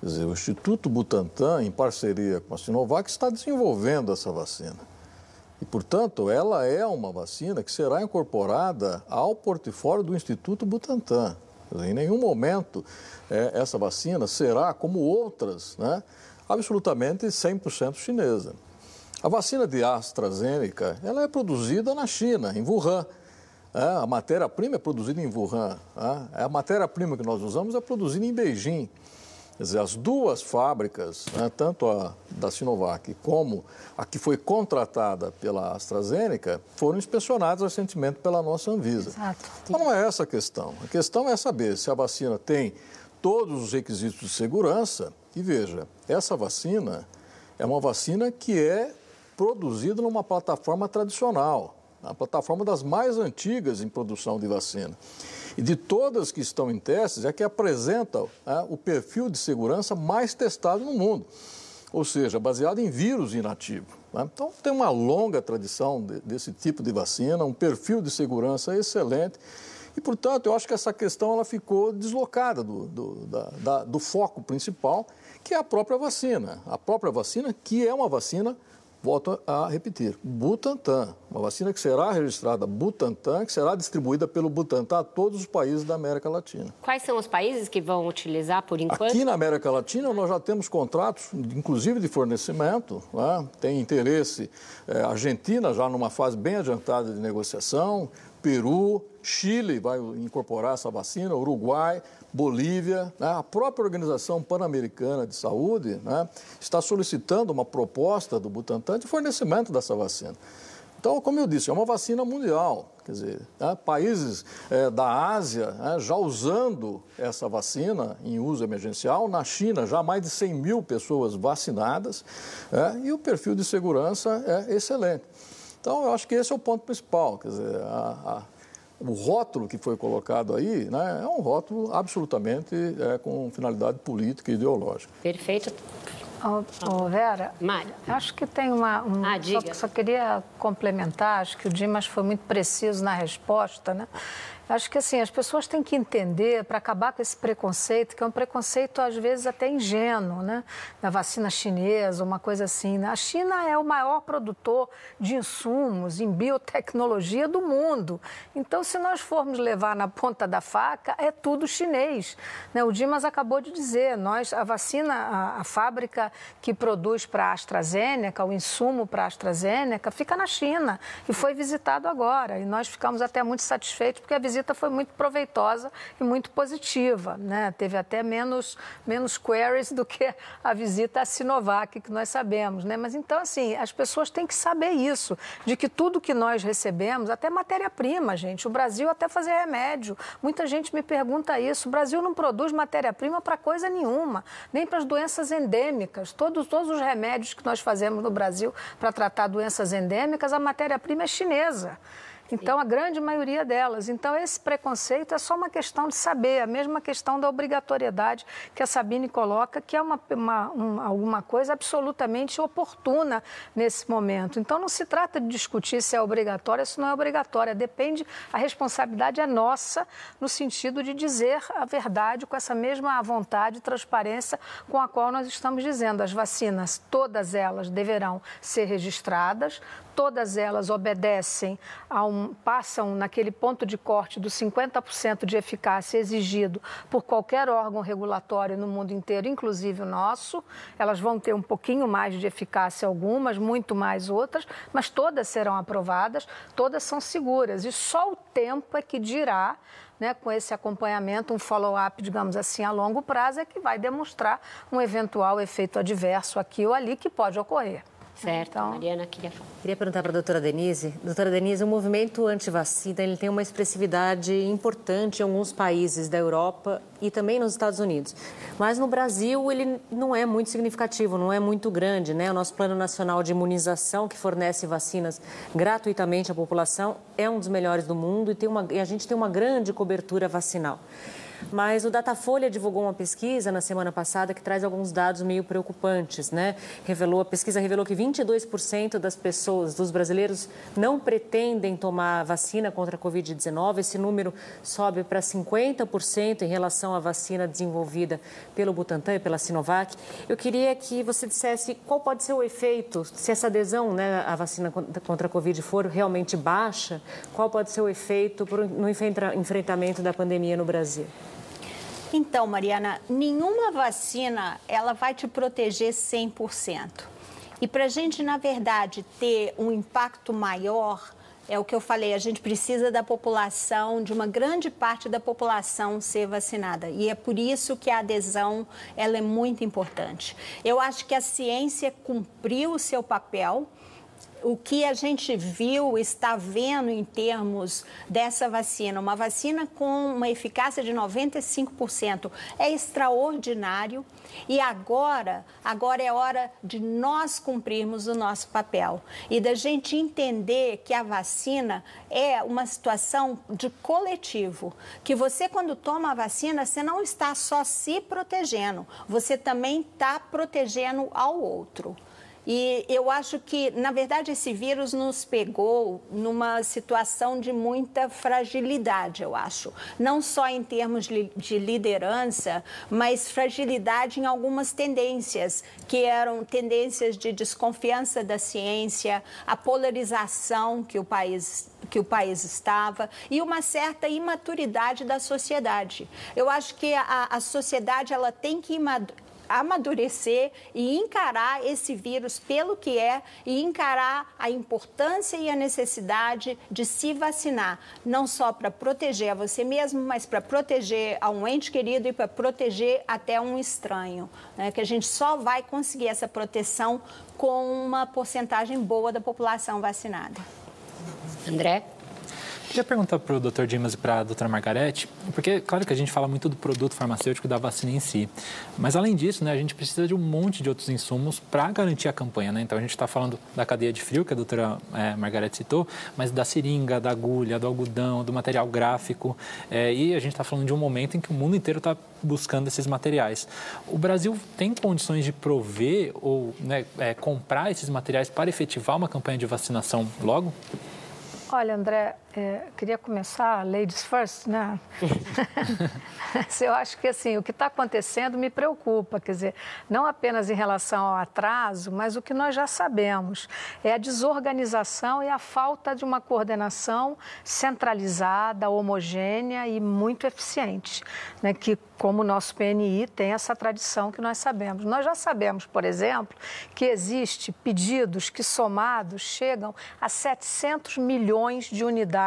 Quer dizer, o Instituto Butantan, em parceria com a Sinovac, está desenvolvendo essa vacina. E, portanto, ela é uma vacina que será incorporada ao portfólio do Instituto Butantan. Em nenhum momento é, essa vacina será, como outras, né, absolutamente 100% chinesa. A vacina de AstraZeneca ela é produzida na China, em Wuhan. É, a matéria-prima é produzida em Wuhan. É, a matéria-prima que nós usamos é produzida em Beijing. Quer dizer, as duas fábricas, né, tanto a da Sinovac como a que foi contratada pela AstraZeneca, foram inspecionadas recentemente pela nossa Anvisa. Exato. Então não é essa a questão. A questão é saber se a vacina tem todos os requisitos de segurança. E veja, essa vacina é uma vacina que é produzida numa plataforma tradicional, a plataforma das mais antigas em produção de vacina. E de todas que estão em testes, é que apresenta é, o perfil de segurança mais testado no mundo, ou seja, baseado em vírus inativo. Né? Então, tem uma longa tradição de, desse tipo de vacina, um perfil de segurança excelente. E, portanto, eu acho que essa questão ela ficou deslocada do, do, da, da, do foco principal, que é a própria vacina. A própria vacina, que é uma vacina volto a repetir, Butantan, uma vacina que será registrada Butantan, que será distribuída pelo Butantan a todos os países da América Latina. Quais são os países que vão utilizar por enquanto? Aqui na América Latina nós já temos contratos, inclusive de fornecimento, né? tem interesse é, Argentina já numa fase bem adiantada de negociação, Peru, Chile vai incorporar essa vacina, Uruguai, Bolívia, né? a própria Organização Pan-Americana de Saúde né? está solicitando uma proposta do Butantan de fornecimento dessa vacina. Então, como eu disse, é uma vacina mundial. Quer dizer, né? países é, da Ásia né? já usando essa vacina em uso emergencial. Na China, já mais de 100 mil pessoas vacinadas é, e o perfil de segurança é excelente. Então, eu acho que esse é o ponto principal. Quer dizer, a, a o rótulo que foi colocado aí né, é um rótulo absolutamente é, com finalidade política e ideológica. Perfeito. Oh, oh, Vera, Mário. acho que tem uma. Um, ah, só, só, queria complementar, acho que o Dimas foi muito preciso na resposta, né? Acho que assim, as pessoas têm que entender, para acabar com esse preconceito, que é um preconceito às vezes até ingênuo, né? Da vacina chinesa, uma coisa assim. Né? A China é o maior produtor de insumos em biotecnologia do mundo. Então, se nós formos levar na ponta da faca, é tudo chinês. Né? O Dimas acabou de dizer, nós, a vacina, a, a fábrica que produz para a AstraZeneca, o insumo para a AstraZeneca, fica na China e foi visitado agora. E nós ficamos até muito satisfeitos porque a visita visita foi muito proveitosa e muito positiva. Né? Teve até menos, menos queries do que a visita à Sinovac, que nós sabemos. Né? Mas então, assim, as pessoas têm que saber isso, de que tudo que nós recebemos, até matéria-prima, gente. O Brasil até fazer remédio. Muita gente me pergunta isso. O Brasil não produz matéria-prima para coisa nenhuma, nem para as doenças endêmicas. Todos, todos os remédios que nós fazemos no Brasil para tratar doenças endêmicas, a matéria-prima é chinesa. Então, a grande maioria delas. Então, esse preconceito é só uma questão de saber, a mesma questão da obrigatoriedade que a Sabine coloca, que é uma, uma, uma, alguma coisa absolutamente oportuna nesse momento. Então, não se trata de discutir se é obrigatório, se não é obrigatória. Depende, a responsabilidade é nossa, no sentido de dizer a verdade com essa mesma vontade e transparência com a qual nós estamos dizendo. As vacinas, todas elas deverão ser registradas, todas elas obedecem a um, passam naquele ponto de corte dos 50% de eficácia exigido por qualquer órgão regulatório no mundo inteiro, inclusive o nosso. Elas vão ter um pouquinho mais de eficácia algumas, muito mais outras, mas todas serão aprovadas, todas são seguras e só o tempo é que dirá né, com esse acompanhamento, um follow-up, digamos assim, a longo prazo, é que vai demonstrar um eventual efeito adverso aqui ou ali que pode ocorrer. Certo, então... Mariana queria falar. Queria perguntar para a doutora Denise. Doutora Denise, o movimento anti-vacina ele tem uma expressividade importante em alguns países da Europa e também nos Estados Unidos. Mas no Brasil ele não é muito significativo, não é muito grande. Né? O nosso Plano Nacional de Imunização, que fornece vacinas gratuitamente à população, é um dos melhores do mundo e, tem uma, e a gente tem uma grande cobertura vacinal. Mas o Datafolha divulgou uma pesquisa na semana passada que traz alguns dados meio preocupantes, né? Revelou, a pesquisa revelou que 22% das pessoas, dos brasileiros, não pretendem tomar vacina contra a Covid-19. Esse número sobe para 50% em relação à vacina desenvolvida pelo Butantan e pela Sinovac. Eu queria que você dissesse qual pode ser o efeito, se essa adesão né, à vacina contra a Covid for realmente baixa, qual pode ser o efeito no enfrentamento da pandemia no Brasil? Então, Mariana, nenhuma vacina ela vai te proteger 100%. E para a gente, na verdade, ter um impacto maior, é o que eu falei, a gente precisa da população, de uma grande parte da população ser vacinada. E é por isso que a adesão ela é muito importante. Eu acho que a ciência cumpriu o seu papel o que a gente viu, está vendo em termos dessa vacina, uma vacina com uma eficácia de 95%, é extraordinário. E agora, agora é hora de nós cumprirmos o nosso papel e da gente entender que a vacina é uma situação de coletivo, que você quando toma a vacina, você não está só se protegendo, você também está protegendo ao outro. E eu acho que, na verdade, esse vírus nos pegou numa situação de muita fragilidade, eu acho. Não só em termos de liderança, mas fragilidade em algumas tendências, que eram tendências de desconfiança da ciência, a polarização que o país que o país estava e uma certa imaturidade da sociedade. Eu acho que a, a sociedade ela tem que amadurecer e encarar esse vírus pelo que é e encarar a importância e a necessidade de se vacinar, não só para proteger a você mesmo, mas para proteger a um ente querido e para proteger até um estranho. Né? Que a gente só vai conseguir essa proteção com uma porcentagem boa da população vacinada. André? Queria perguntar para o Dr. Dimas e para a doutora Margarete, porque, claro que a gente fala muito do produto farmacêutico da vacina em si, mas além disso, né, a gente precisa de um monte de outros insumos para garantir a campanha. Né? Então, a gente está falando da cadeia de frio, que a doutora é, Margarete citou, mas da seringa, da agulha, do algodão, do material gráfico, é, e a gente está falando de um momento em que o mundo inteiro está buscando esses materiais. O Brasil tem condições de prover ou né, é, comprar esses materiais para efetivar uma campanha de vacinação logo? Olha, André, é, queria começar, ladies first, né? Eu acho que assim, o que está acontecendo me preocupa, quer dizer, não apenas em relação ao atraso, mas o que nós já sabemos é a desorganização e a falta de uma coordenação centralizada, homogênea e muito eficiente, né? que como o nosso PNI tem essa tradição que nós sabemos. Nós já sabemos, por exemplo, que existe pedidos que somados chegam a 700 milhões de unidades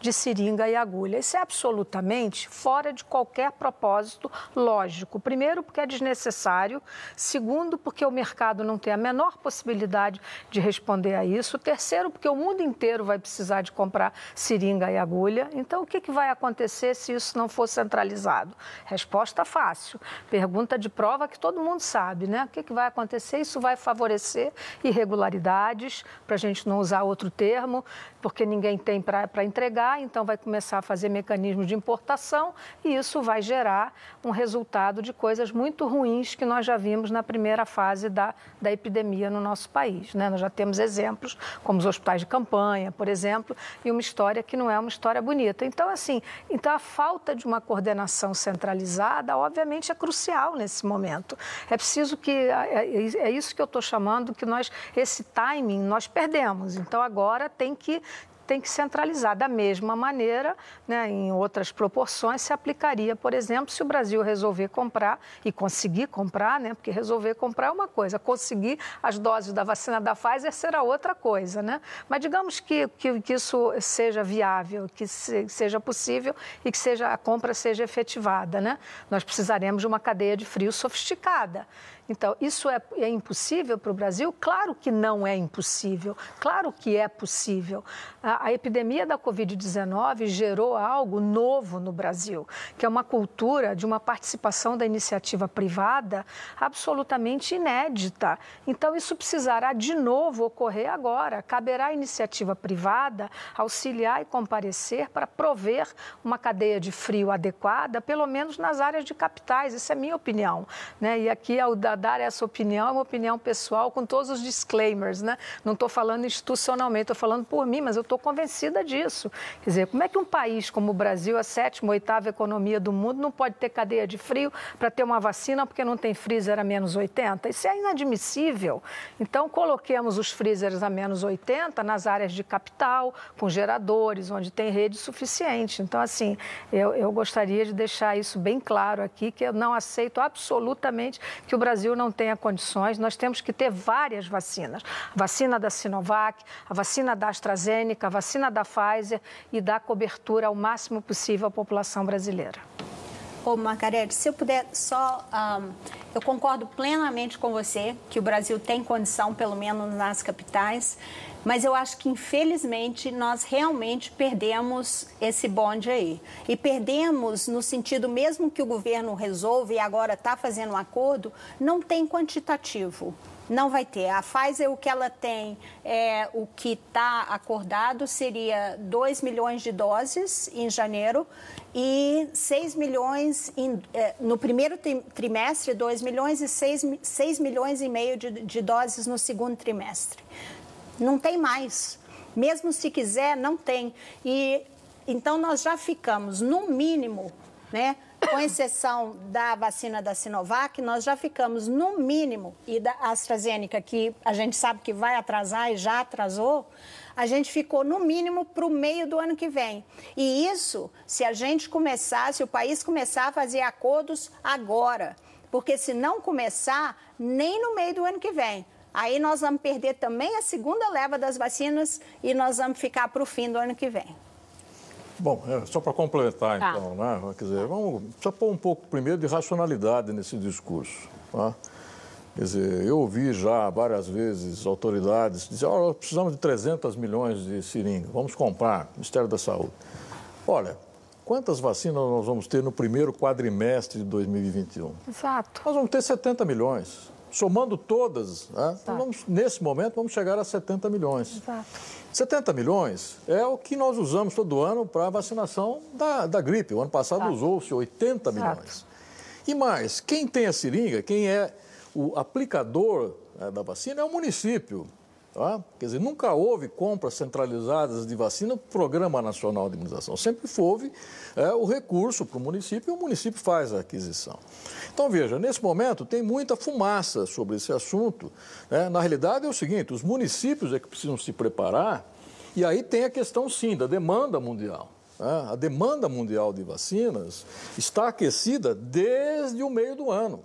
de seringa e agulha. Isso é absolutamente fora de qualquer propósito lógico. Primeiro, porque é desnecessário. Segundo, porque o mercado não tem a menor possibilidade de responder a isso. Terceiro, porque o mundo inteiro vai precisar de comprar seringa e agulha. Então, o que, que vai acontecer se isso não for centralizado? Resposta fácil. Pergunta de prova que todo mundo sabe, né? O que, que vai acontecer? Isso vai favorecer irregularidades, para a gente não usar outro termo, porque ninguém tem para entregar, então vai começar a fazer mecanismos de importação e isso vai gerar um resultado de coisas muito ruins que nós já vimos na primeira fase da, da epidemia no nosso país. Né? Nós já temos exemplos, como os hospitais de campanha, por exemplo, e uma história que não é uma história bonita. Então, assim, então a falta de uma coordenação centralizada, obviamente, é crucial nesse momento. É preciso que, é, é, é isso que eu estou chamando, que nós, esse timing, nós perdemos. Então, agora tem que tem que centralizar. Da mesma maneira, né, em outras proporções, se aplicaria, por exemplo, se o Brasil resolver comprar e conseguir comprar, né, porque resolver comprar é uma coisa, conseguir as doses da vacina da Pfizer será outra coisa. Né? Mas digamos que, que, que isso seja viável, que se, seja possível e que seja, a compra seja efetivada. Né? Nós precisaremos de uma cadeia de frio sofisticada. Então, isso é, é impossível para o Brasil? Claro que não é impossível, claro que é possível. A, a epidemia da Covid-19 gerou algo novo no Brasil, que é uma cultura de uma participação da iniciativa privada absolutamente inédita. Então, isso precisará de novo ocorrer agora. Caberá à iniciativa privada auxiliar e comparecer para prover uma cadeia de frio adequada, pelo menos nas áreas de capitais. Isso é minha opinião. Né? E aqui é o da dar essa opinião é uma opinião pessoal com todos os disclaimers, né? Não estou falando institucionalmente, estou falando por mim, mas eu estou convencida disso. Quer dizer, como é que um país como o Brasil, a sétima, oitava economia do mundo, não pode ter cadeia de frio para ter uma vacina porque não tem freezer a menos 80? Isso é inadmissível. Então, coloquemos os freezers a menos 80 nas áreas de capital, com geradores, onde tem rede suficiente. Então, assim, eu, eu gostaria de deixar isso bem claro aqui, que eu não aceito absolutamente que o Brasil Brasil não tenha condições, nós temos que ter várias vacinas. A vacina da Sinovac, a vacina da AstraZeneca, a vacina da Pfizer e dar cobertura ao máximo possível à população brasileira. Ô, Margarete, se eu puder só. Um, eu concordo plenamente com você que o Brasil tem condição, pelo menos nas capitais, mas eu acho que, infelizmente, nós realmente perdemos esse bonde aí. E perdemos no sentido, mesmo que o governo resolva e agora está fazendo um acordo, não tem quantitativo. Não vai ter. A Pfizer, o que ela tem, é, o que está acordado seria 2 milhões de doses em janeiro e 6 milhões em, é, no primeiro trimestre, 2 milhões e 6, 6 milhões e meio de, de doses no segundo trimestre. Não tem mais. Mesmo se quiser, não tem. E então nós já ficamos, no mínimo, né? com exceção da vacina da Sinovac, nós já ficamos no mínimo, e da AstraZeneca, que a gente sabe que vai atrasar e já atrasou, a gente ficou no mínimo para o meio do ano que vem. E isso, se a gente começar, se o país começar a fazer acordos agora, porque se não começar, nem no meio do ano que vem. Aí nós vamos perder também a segunda leva das vacinas e nós vamos ficar para o fim do ano que vem. Bom, é, só para complementar, tá. então, né? Quer dizer, vamos só pôr um pouco primeiro de racionalidade nesse discurso. Tá? Quer dizer, eu ouvi já várias vezes autoridades dizer, oh, precisamos de 300 milhões de seringas, vamos comprar, Ministério da Saúde. Olha, quantas vacinas nós vamos ter no primeiro quadrimestre de 2021? Exato. Nós vamos ter 70 milhões. Somando todas, né? vamos, nesse momento vamos chegar a 70 milhões. Exato. 70 milhões é o que nós usamos todo ano para a vacinação da, da gripe. O ano passado usou-se 80 Exato. milhões. E mais, quem tem a seringa, quem é o aplicador né, da vacina é o município. Tá? Quer dizer, nunca houve compras centralizadas de vacina Programa Nacional de Imunização. Sempre houve é, o recurso para o município e o município faz a aquisição. Então, veja, nesse momento tem muita fumaça sobre esse assunto. Né? Na realidade é o seguinte, os municípios é que precisam se preparar e aí tem a questão, sim, da demanda mundial. Né? A demanda mundial de vacinas está aquecida desde o meio do ano.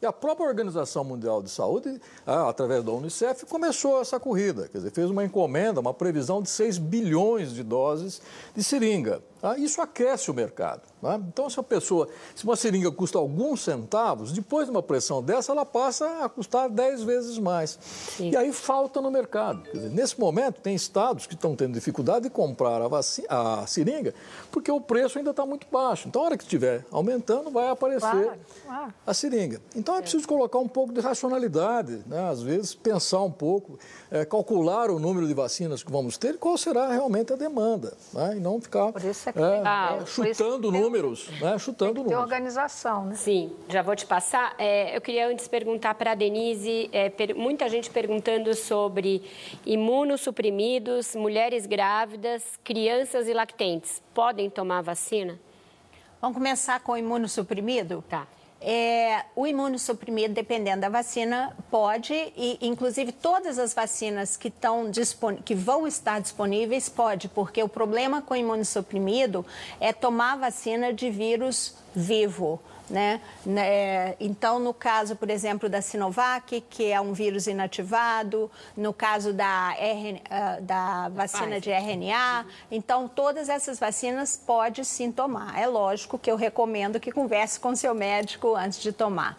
E a própria Organização Mundial de Saúde, ah, através da Unicef, começou essa corrida. Quer dizer, fez uma encomenda, uma previsão de 6 bilhões de doses de seringa. Tá? Isso aquece o mercado. Tá? Então, se a pessoa, se uma seringa custa alguns centavos, depois de uma pressão dessa, ela passa a custar 10 vezes mais. Sim. E aí falta no mercado. Dizer, nesse momento, tem estados que estão tendo dificuldade de comprar a, vacina, a seringa, porque o preço ainda está muito baixo. Então, a hora que estiver aumentando, vai aparecer claro, a seringa. Então, é preciso colocar um pouco de racionalidade, né? às vezes pensar um pouco, é, calcular o número de vacinas que vamos ter e qual será realmente a demanda. Né? E não ficar é, ah, chutando números, né? chutando tem números. organização, né? Sim, já vou te passar. É, eu queria antes perguntar para a Denise, é, per, muita gente perguntando sobre imunossuprimidos, mulheres grávidas, crianças e lactentes. Podem tomar vacina? Vamos começar com o imunossuprimido? Tá. É, o imunossuprimido, dependendo da vacina, pode, e inclusive todas as vacinas que, estão que vão estar disponíveis, pode, porque o problema com o imunossuprimido é tomar vacina de vírus vivo. Né? né? Então, no caso, por exemplo, da Sinovac, que é um vírus inativado, no caso da, R, ah, da vacina de RNA, então todas essas vacinas pode sim tomar. É lógico que eu recomendo que converse com seu médico antes de tomar.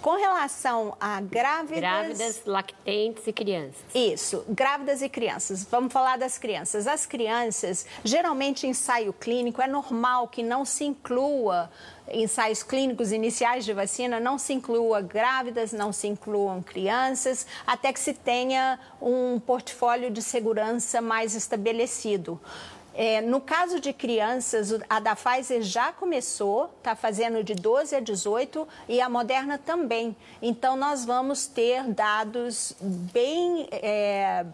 Com relação a grávidas... Grávidas, lactentes e crianças. Isso, grávidas e crianças. Vamos falar das crianças. As crianças, geralmente ensaio clínico, é normal que não se inclua ensaios clínicos iniciais de vacina, não se inclua grávidas, não se incluam crianças, até que se tenha um portfólio de segurança mais estabelecido. É, no caso de crianças, a da Pfizer já começou, está fazendo de 12 a 18 e a Moderna também. Então, nós vamos ter dados bem é,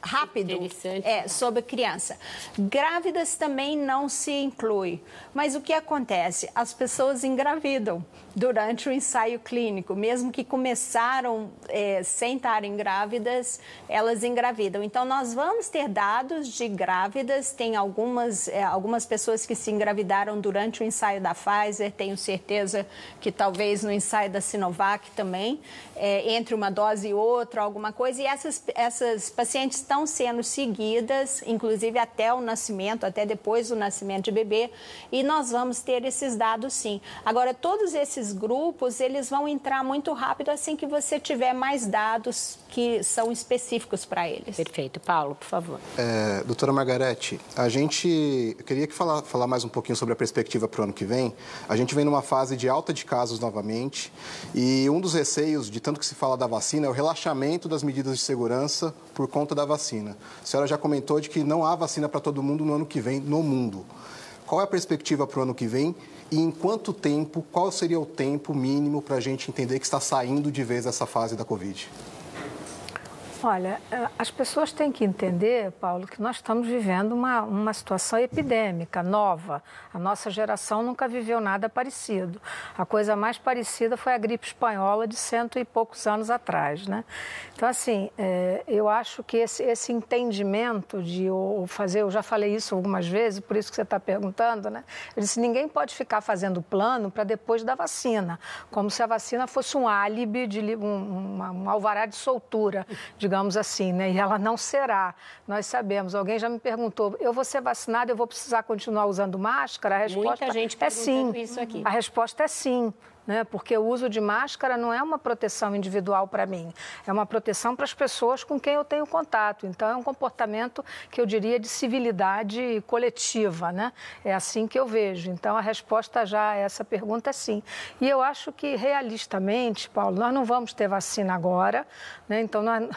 rápido é, sobre criança. Grávidas também não se inclui. Mas o que acontece? As pessoas engravidam durante o ensaio clínico, mesmo que começaram é, sem estarem grávidas, elas engravidam. Então, nós vamos ter dados de grávidas, tem algumas, é, algumas pessoas que se engravidaram durante o ensaio da Pfizer, tenho certeza que talvez no ensaio da Sinovac também, é, entre uma dose e outra, alguma coisa, e essas, essas pacientes estão sendo seguidas, inclusive até o nascimento, até depois do nascimento de bebê, e nós vamos ter esses dados sim. Agora, todos esses esses grupos, eles vão entrar muito rápido assim que você tiver mais dados que são específicos para eles. Perfeito. Paulo, por favor. É, doutora Margarete, a gente queria que falar, falar mais um pouquinho sobre a perspectiva para o ano que vem. A gente vem numa fase de alta de casos novamente e um dos receios de tanto que se fala da vacina é o relaxamento das medidas de segurança por conta da vacina. A senhora já comentou de que não há vacina para todo mundo no ano que vem no mundo. Qual é a perspectiva para o ano que vem e em quanto tempo, qual seria o tempo mínimo para a gente entender que está saindo de vez essa fase da Covid? Olha, eh, as pessoas têm que entender, Paulo, que nós estamos vivendo uma, uma situação epidêmica nova. A nossa geração nunca viveu nada parecido. A coisa mais parecida foi a gripe espanhola de cento e poucos anos atrás, né? Então, assim, é, eu acho que esse, esse entendimento de fazer, eu já falei isso algumas vezes, por isso que você está perguntando, né? Eu disse, ninguém pode ficar fazendo plano para depois da vacina, como se a vacina fosse um álibi, de, um, um alvará de soltura, de digamos assim, né? E ela não será. Nós sabemos. Alguém já me perguntou: eu vou ser vacinada, eu vou precisar continuar usando máscara? A resposta Muita gente é sim. Isso aqui. A resposta é sim né? porque o uso de máscara não é uma proteção individual para mim, é uma proteção para as pessoas com quem eu tenho contato. Então, é um comportamento que eu diria de civilidade coletiva, né? É assim que eu vejo. Então, a resposta já a essa pergunta é sim. E eu acho que, realistamente, Paulo, nós não vamos ter vacina agora, né? Então, nós,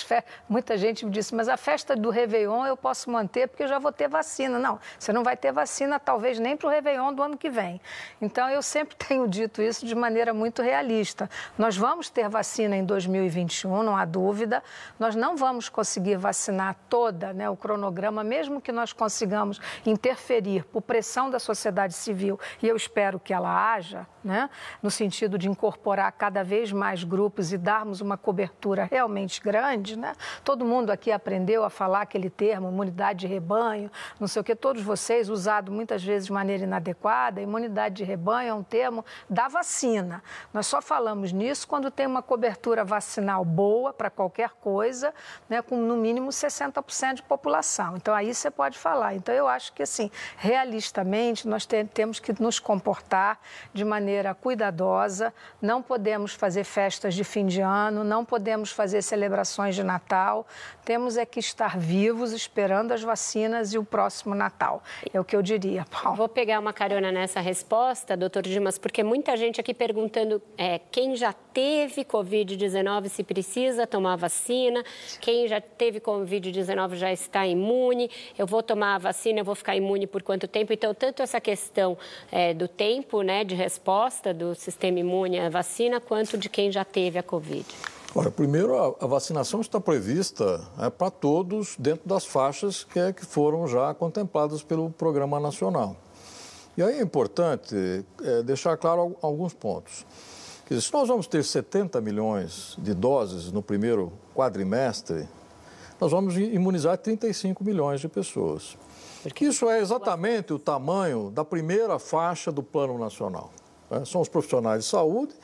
muita gente me disse, mas a festa do Réveillon eu posso manter porque eu já vou ter vacina. Não, você não vai ter vacina, talvez nem para o Réveillon do ano que vem. Então, eu sempre tenho dito isso isso de maneira muito realista. Nós vamos ter vacina em 2021, não há dúvida. Nós não vamos conseguir vacinar toda né, o cronograma, mesmo que nós consigamos interferir por pressão da sociedade civil, e eu espero que ela haja, né? no sentido de incorporar cada vez mais grupos e darmos uma cobertura realmente grande. Né? Todo mundo aqui aprendeu a falar aquele termo, imunidade de rebanho, não sei o que, todos vocês, usado muitas vezes de maneira inadequada. Imunidade de rebanho é um termo da vacina. Nós só falamos nisso quando tem uma cobertura vacinal boa para qualquer coisa, né? com no mínimo 60% de população. Então aí você pode falar. Então eu acho que, assim, realistamente, nós te temos que nos comportar de maneira cuidadosa, não podemos fazer festas de fim de ano, não podemos fazer celebrações de Natal, temos é que estar vivos esperando as vacinas e o próximo Natal. É o que eu diria, Paulo. Vou pegar uma carona nessa resposta, doutor Dimas, porque muita gente aqui perguntando é, quem já teve Covid-19 se precisa tomar vacina, quem já teve Covid-19 já está imune, eu vou tomar a vacina, eu vou ficar imune por quanto tempo? Então, tanto essa questão é, do tempo né, de resposta do sistema imune à vacina, quanto de quem já teve a Covid. Olha, primeiro, a, vacinação está prevista é, para todos dentro das faixas que, é, que foram já contempladas pelo Programa Nacional. E aí é importante é, deixar claro alguns pontos. Quer dizer, se nós vamos ter 70 milhões de doses no primeiro quadrimestre, nós vamos imunizar 35 milhões de pessoas. Porque isso é exatamente o tamanho da primeira faixa do Plano Nacional. Né? São os profissionais de saúde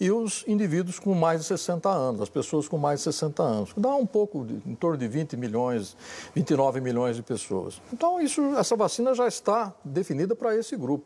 e os indivíduos com mais de 60 anos, as pessoas com mais de 60 anos. Dá um pouco, de, em torno de 20 milhões, 29 milhões de pessoas. Então, isso, essa vacina já está definida para esse grupo.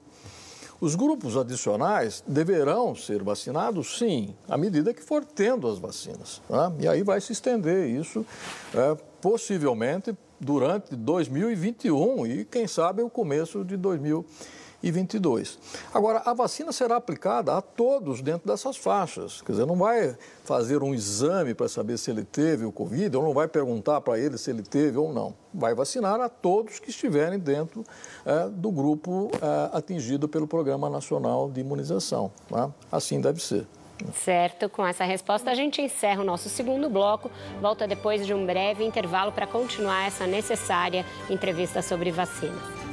Os grupos adicionais deverão ser vacinados, sim, à medida que for tendo as vacinas. Né? E aí vai se estender isso, é, possivelmente, durante 2021 e, quem sabe, o começo de 2022 e 22. Agora, a vacina será aplicada a todos dentro dessas faixas. Quer dizer, não vai fazer um exame para saber se ele teve o Covid, ou não vai perguntar para ele se ele teve ou não. Vai vacinar a todos que estiverem dentro é, do grupo é, atingido pelo Programa Nacional de Imunização. Né? Assim deve ser. Certo, com essa resposta a gente encerra o nosso segundo bloco. Volta depois de um breve intervalo para continuar essa necessária entrevista sobre vacinas.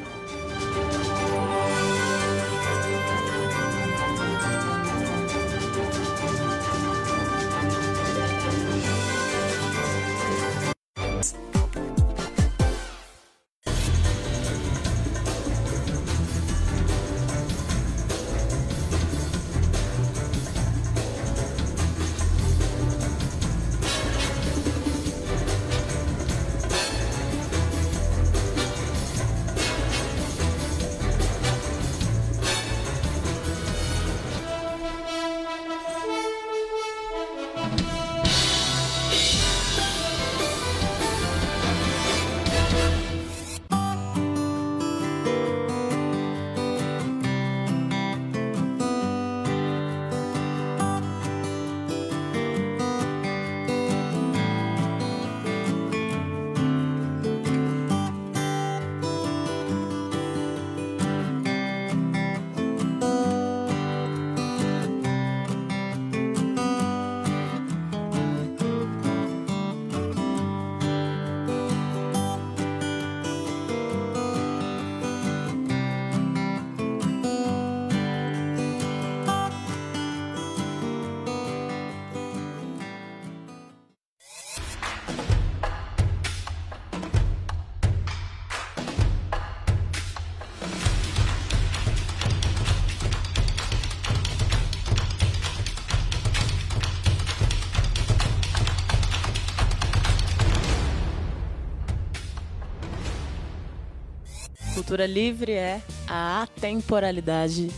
Cultura livre é a atemporalidade.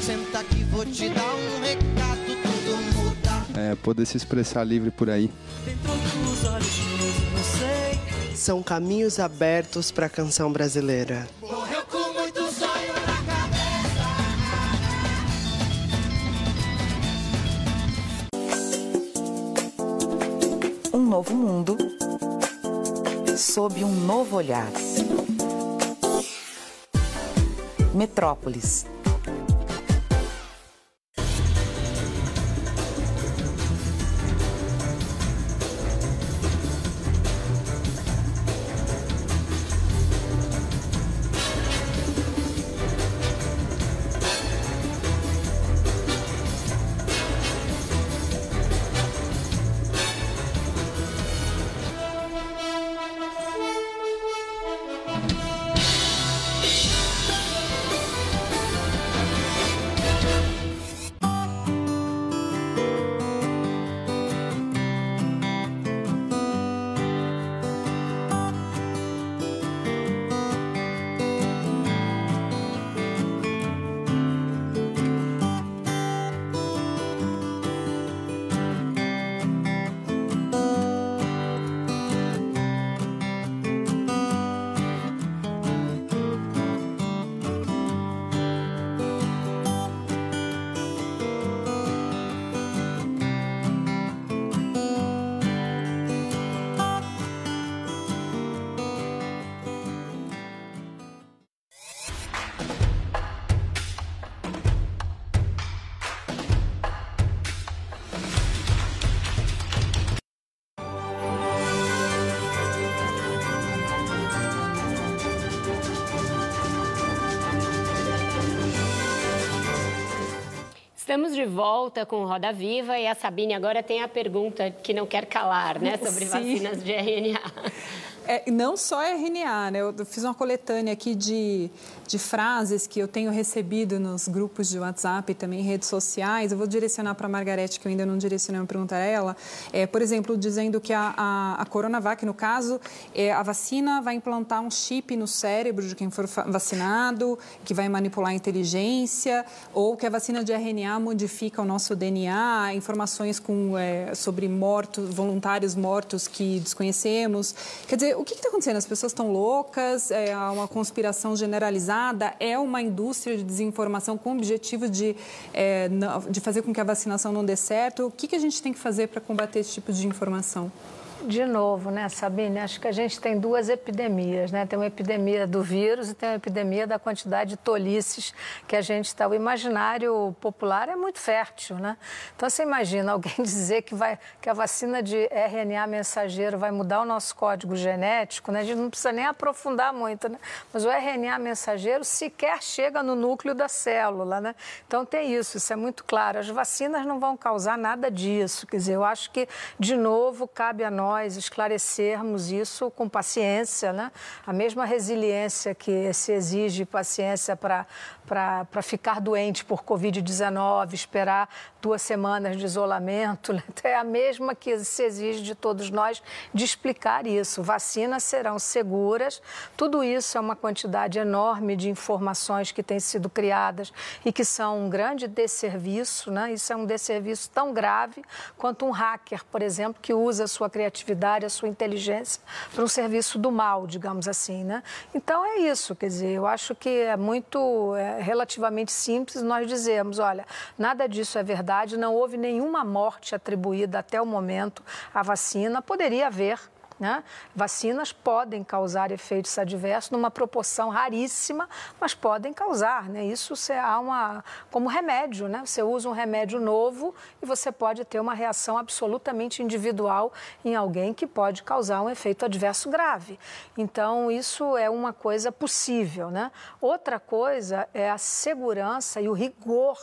Senta que vou te dar um recado, tudo muda. É, poder se expressar livre por aí. Dentro dos olhos meus, não sei. São caminhos abertos para a canção brasileira. Olhar. Metrópolis. Estamos de volta com Roda Viva e a Sabine agora tem a pergunta que não quer calar, né, sobre Sim. vacinas de RNA. É, não só RNA, né? Eu fiz uma coletânea aqui de, de frases que eu tenho recebido nos grupos de WhatsApp e também redes sociais. Eu vou direcionar para a Margarete, que eu ainda não direcionei uma pergunta a ela. É, por exemplo, dizendo que a, a, a Coronavac, no caso, é, a vacina vai implantar um chip no cérebro de quem for vacinado, que vai manipular a inteligência, ou que a vacina de RNA modifica o nosso DNA, informações com, é, sobre mortos, voluntários mortos que desconhecemos. Quer dizer, o que está acontecendo? As pessoas estão loucas? É uma conspiração generalizada? É uma indústria de desinformação com o objetivo de, é, de fazer com que a vacinação não dê certo? O que, que a gente tem que fazer para combater esse tipo de informação? De novo, né, Sabine? Acho que a gente tem duas epidemias, né? Tem uma epidemia do vírus e tem uma epidemia da quantidade de tolices que a gente está. O imaginário popular é muito fértil, né? Então, você imagina alguém dizer que, vai, que a vacina de RNA mensageiro vai mudar o nosso código genético, né? A gente não precisa nem aprofundar muito, né? Mas o RNA mensageiro sequer chega no núcleo da célula, né? Então, tem isso, isso é muito claro. As vacinas não vão causar nada disso. Quer dizer, eu acho que, de novo, cabe a nós nós esclarecermos isso com paciência, né? A mesma resiliência que se exige paciência para para ficar doente por Covid-19, esperar duas semanas de isolamento, né? é a mesma que se exige de todos nós de explicar isso. Vacinas serão seguras, tudo isso é uma quantidade enorme de informações que têm sido criadas e que são um grande desserviço, né? Isso é um desserviço tão grave quanto um hacker, por exemplo, que usa a sua criatividade, a sua inteligência para um serviço do mal, digamos assim, né? Então é isso, quer dizer, eu acho que é muito é, relativamente simples nós dizemos, olha, nada disso é verdade, não houve nenhuma morte atribuída até o momento à vacina, poderia haver, né? Vacinas podem causar efeitos adversos numa proporção raríssima, mas podem causar. Né? Isso você há uma, como remédio. Né? Você usa um remédio novo e você pode ter uma reação absolutamente individual em alguém que pode causar um efeito adverso grave. Então, isso é uma coisa possível. Né? Outra coisa é a segurança e o rigor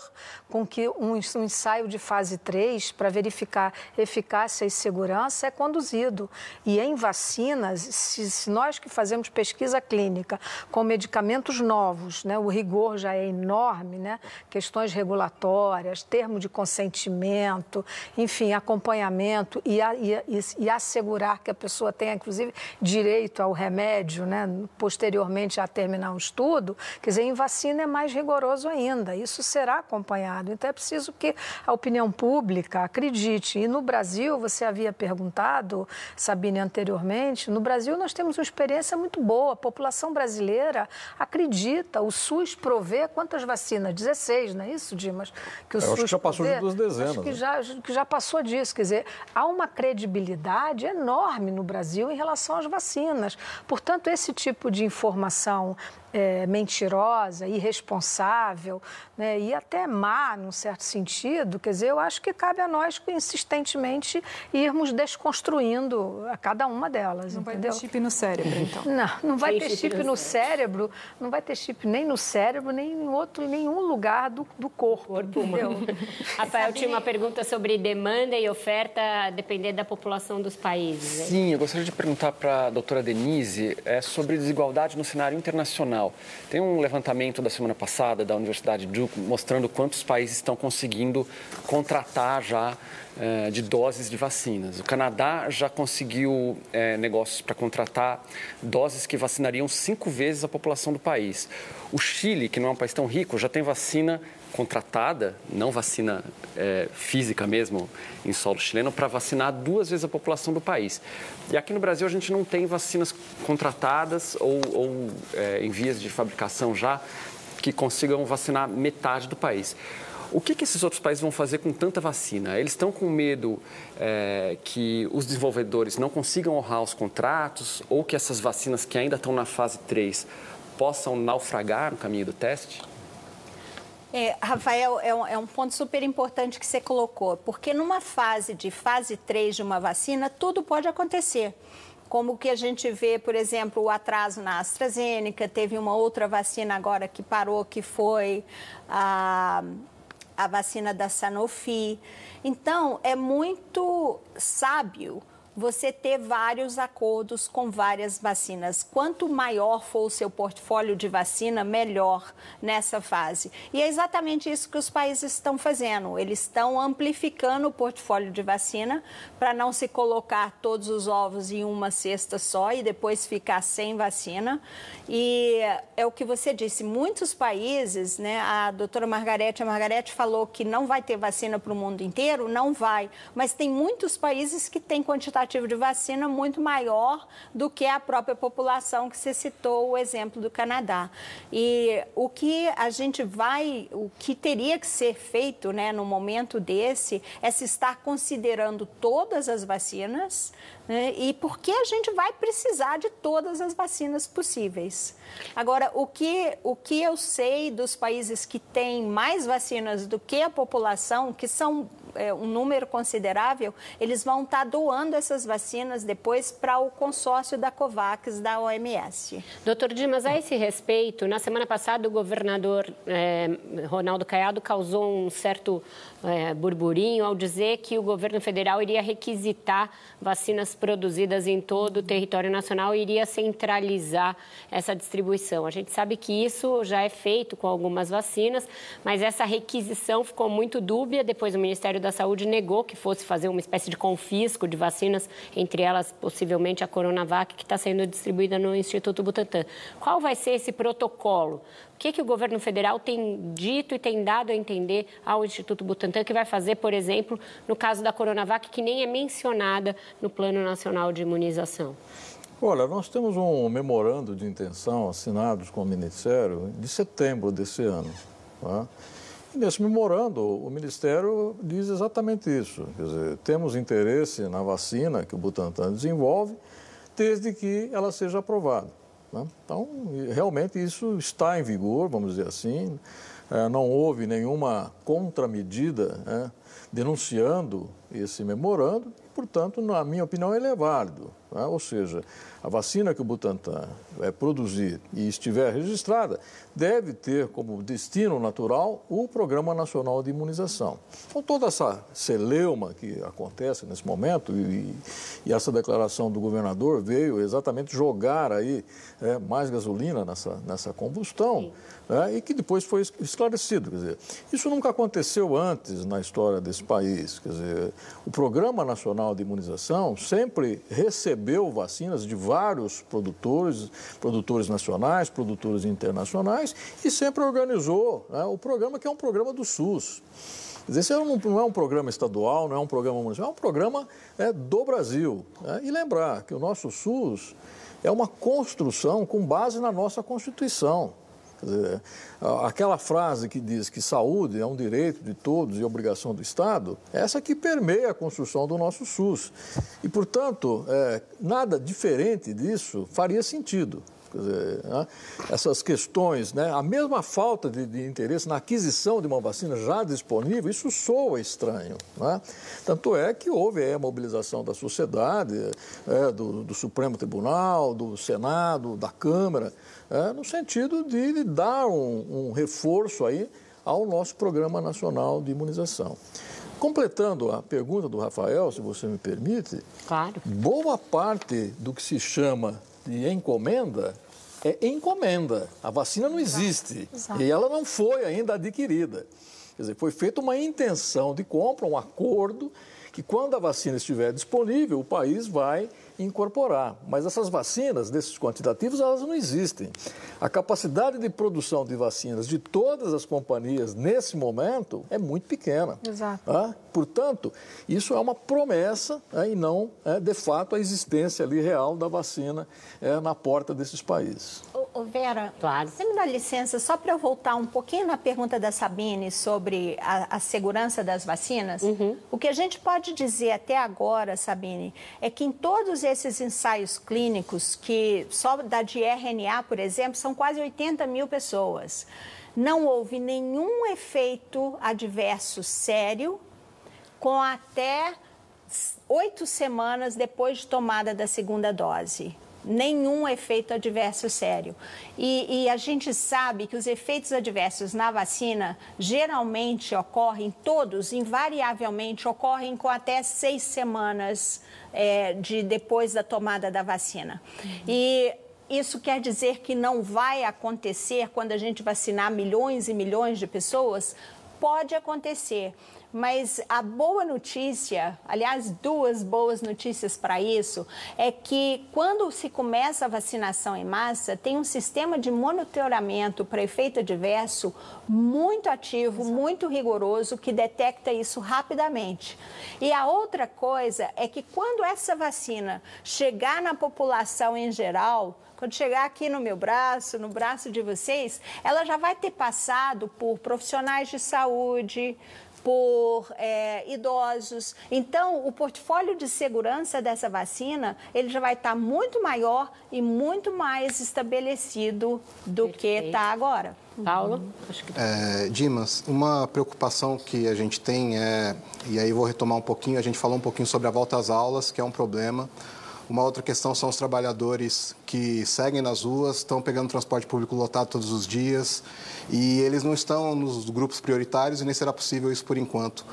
com que um, ensaio de fase 3 para verificar eficácia e segurança é conduzido. E em vacinas, se, se, nós que fazemos pesquisa clínica com medicamentos novos, né, o rigor já é enorme, né, questões regulatórias, termo de consentimento, enfim, acompanhamento e, a, e, e, assegurar que a pessoa tenha, inclusive, direito ao remédio, né, posteriormente a terminar um estudo, quer dizer, em vacina é mais rigoroso ainda, isso será acompanhado. Então é preciso que a opinião pública acredite. E no Brasil, você havia perguntado, Sabine, no Brasil nós temos uma experiência muito boa. A população brasileira acredita, o SUS provê quantas vacinas? 16, não é isso, Dimas? Que o Eu SUS acho que já passou provê? de duas dezenas. Acho que, né? já, que já passou disso. Quer dizer, há uma credibilidade enorme no Brasil em relação às vacinas. Portanto, esse tipo de informação é, mentirosa, irresponsável né, e até má, num certo sentido, quer dizer, eu acho que cabe a nós insistentemente irmos desconstruindo a cada uma delas. Não entendeu? vai ter chip no cérebro, então. Não, não vai ter chip no cérebro, não vai ter chip nem no cérebro, nem em outro, nenhum lugar do, do corpo. corpo Rafael, tinha uma pergunta sobre demanda e oferta depender da população dos países. Sim, eu gostaria de perguntar para a doutora Denise é, sobre desigualdade no cenário internacional. Tem um levantamento da semana passada da Universidade Duke mostrando quantos países estão conseguindo contratar já eh, de doses de vacinas. O Canadá já conseguiu eh, negócios para contratar doses que vacinariam cinco vezes a população do país. O Chile, que não é um país tão rico, já tem vacina contratada, não vacina é, física mesmo, em solo chileno, para vacinar duas vezes a população do país. E aqui no Brasil a gente não tem vacinas contratadas ou, ou é, em vias de fabricação já que consigam vacinar metade do país. O que, que, esses outros países vão fazer com tanta vacina? Eles estão com medo é, que os desenvolvedores não consigam honrar os contratos ou que essas vacinas que ainda estão na fase 3 possam naufragar no caminho do teste? É, Rafael, é um, é um, ponto super importante que você colocou, porque numa fase de fase 3 de uma vacina, tudo pode acontecer. Como o que a gente vê, por exemplo, o atraso na AstraZeneca, teve uma outra vacina agora que parou, que foi a. a vacina da Sanofi. Então, é muito sábio você ter vários acordos com várias vacinas. Quanto maior for o seu portfólio de vacina, melhor nessa fase. E é exatamente isso que os países estão fazendo. Eles estão amplificando o portfólio de vacina para não se colocar todos os ovos em uma cesta só e depois ficar sem vacina. E é o que você disse, muitos países, né, a doutora Margarete, a Margarete falou que não vai ter vacina para o mundo inteiro, não vai, mas tem muitos países que têm quantidade de vacina muito maior do que a própria população que você citou o exemplo do Canadá. E o que a gente vai, o que teria que ser feito, né, no momento desse, é se estar considerando todas as vacinas, né, e porque a gente vai precisar de todas as vacinas possíveis. Agora, o que, o que eu sei dos países que têm mais vacinas do que a população, que são é, um número considerável, eles vão estar tá doando essas vacinas depois para o consórcio da COVAX da OMS. Doutor Dimas, a esse respeito, na semana passada o governador é, Ronaldo Caiado causou um certo é, burburinho ao dizer que o governo federal iria requisitar vacinas produzidas em todo o território nacional e iria centralizar essa distribuição. A gente sabe que isso já é feito com algumas vacinas, mas essa requisição ficou muito dúbia. Depois o Ministério da Saúde negou que fosse fazer uma espécie de confisco de vacinas, entre elas possivelmente a Coronavac, que está sendo distribuída no Instituto Butantan. Qual vai ser esse protocolo? O que, que o governo federal tem dito e tem dado a entender ao Instituto Butantan que vai fazer, por exemplo, no caso da Coronavac, que nem é mencionada no Plano Nacional de Imunização? Olha, nós temos um memorando de intenção assinados com o Ministério de setembro desse ano. Tá? Nesse memorando, o Ministério diz exatamente isso. Quer dizer, temos interesse na vacina que o Butantan desenvolve, desde que ela seja aprovada. Né? Então, realmente isso está em vigor, vamos dizer assim. É, não houve nenhuma contramedida né, denunciando esse memorando, portanto, na minha opinião, é válido. Né? Ou seja, a vacina que o Butantan é, produzir e estiver registrada deve ter como destino natural o Programa Nacional de Imunização. Com toda essa celeuma que acontece nesse momento e, e essa declaração do governador veio exatamente jogar aí é, mais gasolina nessa, nessa combustão né, e que depois foi esclarecido. Quer dizer, isso nunca aconteceu antes na história desse país. Quer dizer, o Programa Nacional de Imunização sempre recebeu vacinas de vários produtores, produtores nacionais, produtores internacionais, e sempre organizou né, o programa que é um programa do SUS. Esse não é um programa estadual, não é um programa municipal, é um programa é, do Brasil. Né? E lembrar que o nosso SUS é uma construção com base na nossa Constituição. Dizer, aquela frase que diz que saúde é um direito de todos e obrigação do Estado, é essa que permeia a construção do nosso SUS. E, portanto, é, nada diferente disso faria sentido. Dizer, né? essas questões, né? a mesma falta de, de, interesse na aquisição de uma vacina já disponível, isso soa estranho. Né? Tanto é que houve a mobilização da sociedade, é, do, do, Supremo Tribunal, do Senado, da Câmara, é, no sentido de dar um, um reforço aí ao nosso Programa Nacional de Imunização. Completando a pergunta do Rafael, se você me permite, claro. boa parte do que se chama de encomenda é encomenda. A vacina não existe Exato. e ela não foi ainda adquirida. Quer dizer, foi feita uma intenção de compra, um acordo, que quando a vacina estiver disponível, o país vai incorporar. Mas essas vacinas, desses quantitativos, elas não existem. A capacidade de produção de vacinas de todas as companhias nesse momento é muito pequena. Exato. Tá? Portanto, isso é uma promessa é, e não, é, de fato, a existência ali real da vacina é, na porta desses países. Ô, Vera, claro. você me dá licença só para eu voltar um pouquinho na pergunta da Sabine sobre a, a segurança das vacinas? Uhum. O que a gente pode dizer até agora, Sabine, é que em todos esses ensaios clínicos, que só da de RNA, por exemplo, são quase 80 mil pessoas, não houve nenhum efeito adverso sério com até oito semanas depois de tomada da segunda dose. Nenhum efeito adverso sério. E, e, a gente sabe que os efeitos adversos na vacina geralmente ocorrem, todos, invariavelmente, ocorrem com até seis semanas é, de depois da tomada da vacina. Uhum. E isso quer dizer que não vai acontecer quando a gente vacinar milhões e milhões de pessoas? Pode acontecer. Mas a boa notícia, aliás, duas boas notícias para isso, é que quando se começa a vacinação em massa, tem um sistema de monitoramento para efeito adverso muito ativo, Exato. muito rigoroso, que detecta isso rapidamente. E a outra coisa é que quando essa vacina chegar na população em geral, quando chegar aqui no meu braço, no braço de vocês, ela já vai ter passado por profissionais de saúde, por é, idosos. Então, o portfólio de segurança dessa vacina, ele já vai estar muito maior e muito mais estabelecido do Perfeito. que está agora. Paulo? É, Dimas, uma preocupação que a gente tem é, e aí vou retomar um pouquinho, a gente falou um pouquinho sobre a volta às aulas, que é um problema. Uma outra questão são os trabalhadores que seguem nas ruas, estão pegando transporte público lotado todos os dias e eles não estão nos grupos prioritários e nem será possível isso por enquanto.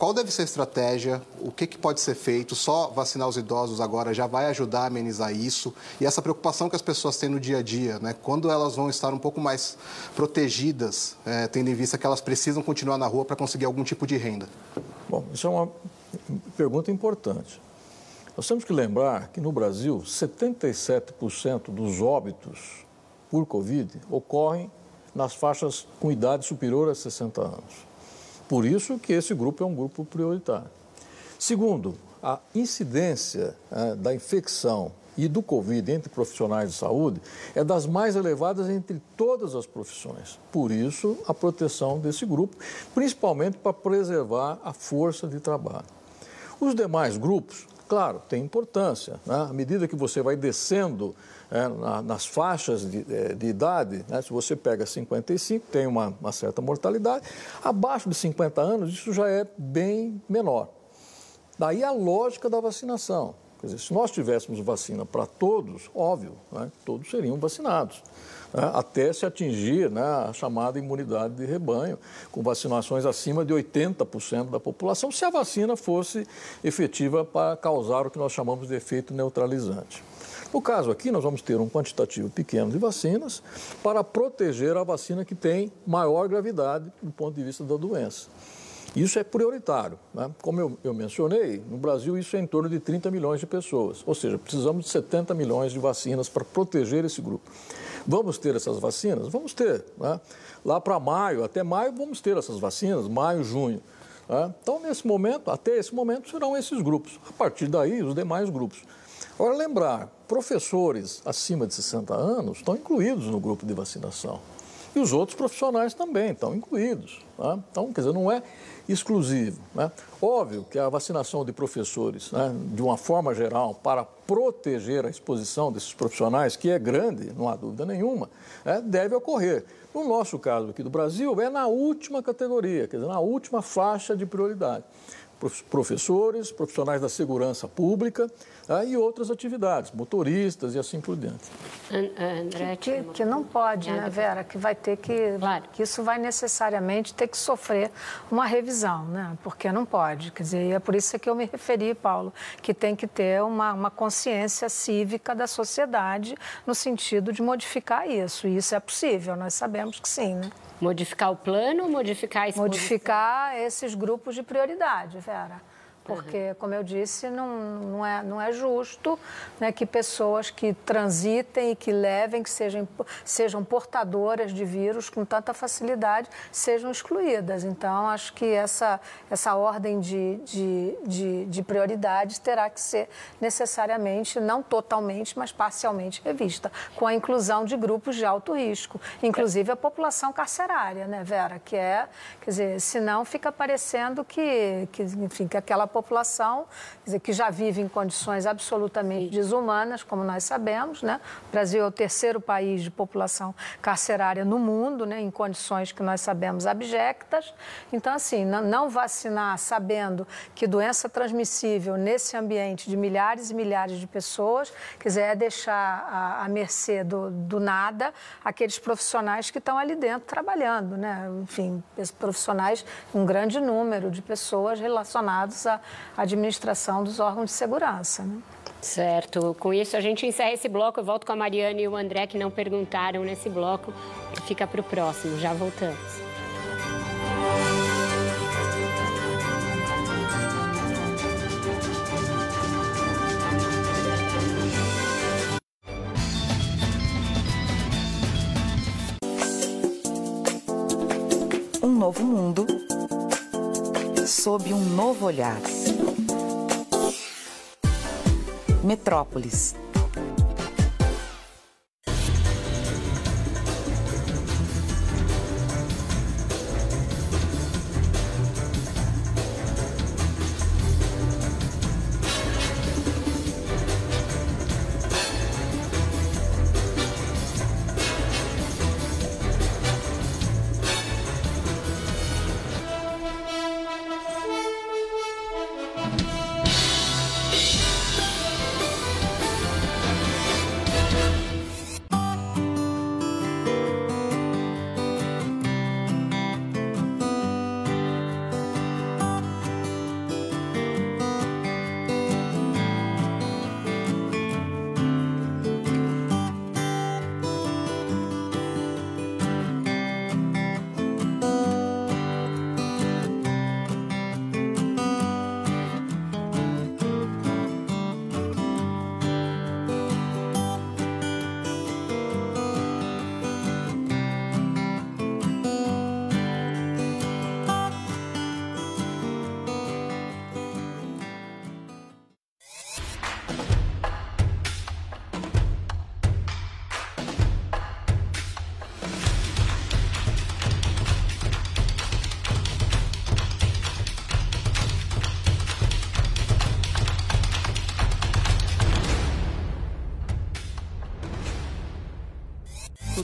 Qual deve ser a estratégia? O que, que, pode ser feito? Só vacinar os idosos agora já vai ajudar a amenizar isso? E essa preocupação que as pessoas têm no dia a dia, né? quando elas vão estar um pouco mais protegidas, é, tendo em vista que elas precisam continuar na rua para conseguir algum tipo de renda? Bom, isso é uma pergunta importante. Nós temos que lembrar que no Brasil, 77% dos óbitos por Covid ocorrem nas faixas com idade superior a 60 anos. Por isso que esse grupo é um grupo prioritário. Segundo, a incidência é, da infecção e do Covid entre profissionais de saúde é das mais elevadas entre todas as profissões. Por isso, a proteção desse grupo, principalmente para preservar a força de trabalho. Os demais grupos Claro, tem importância. Né? À medida que você vai descendo é, na, nas faixas de, é, de idade, né? se você pega 55, tem uma, uma, certa mortalidade. Abaixo de 50 anos, isso já é bem menor. Daí a lógica da vacinação. Quer dizer, se nós tivéssemos vacina para todos, óbvio, né? todos seriam vacinados até se atingir né, a chamada imunidade de rebanho, com vacinações acima de 80% da população, se a vacina fosse efetiva para causar o que nós chamamos de efeito neutralizante. No caso aqui, nós vamos ter um quantitativo pequeno de vacinas para proteger a vacina que tem maior gravidade do ponto de vista da doença. Isso é prioritário. Né? Como eu, eu, mencionei, no Brasil isso é em torno de 30 milhões de pessoas, ou seja, precisamos de 70 milhões de vacinas para proteger esse grupo. Vamos ter essas vacinas? Vamos ter. Né? Lá para maio, até maio, vamos ter essas vacinas, maio, junho. Né? Então, nesse momento, até esse momento, serão esses grupos. A partir daí, os demais grupos. Agora, lembrar, professores acima de 60 anos estão incluídos no grupo de vacinação. E os outros profissionais também estão incluídos. Né? Então, quer dizer, não é exclusivo. Né? Óbvio que a vacinação de professores, né, de uma forma geral, para proteger a exposição desses profissionais, que é grande, não há dúvida nenhuma, né, deve ocorrer. No nosso caso aqui do Brasil, é na última categoria, quer dizer, na última faixa de prioridade professores, profissionais da segurança pública tá? e outras atividades, motoristas e assim por diante. André, que, que não pode, né, Vera? Que vai ter que. Claro. Que isso vai necessariamente ter que sofrer uma revisão, né? Porque não pode. Quer dizer, é por isso que eu me referi, Paulo, que tem que ter uma, uma consciência cívica da sociedade no sentido de modificar isso. E isso é possível, nós sabemos que sim, né? Modificar o plano modificar a exposição? Modificar esses grupos de prioridade, Vera porque, como eu disse, não, não, é, não é justo né, que pessoas que transitem e que levem, que sejam, sejam portadoras de vírus com tanta facilidade, sejam excluídas. Então, acho que essa, essa ordem de, de, de, de prioridades terá que ser necessariamente, não totalmente, mas parcialmente revista, com a inclusão de grupos de alto risco, inclusive a população carcerária, né, Vera? Que é, quer dizer, senão fica parecendo que, que enfim, que aquela população população, dizer, que já vive em condições absolutamente desumanas, como nós sabemos. Né? O Brasil é o terceiro país de população carcerária no mundo, né? em condições que nós sabemos abjectas. Então, assim, não vacinar sabendo que doença transmissível nesse ambiente de milhares e milhares de pessoas, quer dizer, é deixar à mercê do, do nada aqueles profissionais que estão ali dentro trabalhando, né? Enfim, profissionais, um grande número de pessoas relacionados à administração dos órgãos de segurança. Né? Certo. Com isso, a gente encerra esse bloco. Eu volto com a Mariana e o André, que não perguntaram nesse bloco. Fica para o próximo. Já voltamos. Um novo mundo sob um novo olhar. Metrópolis.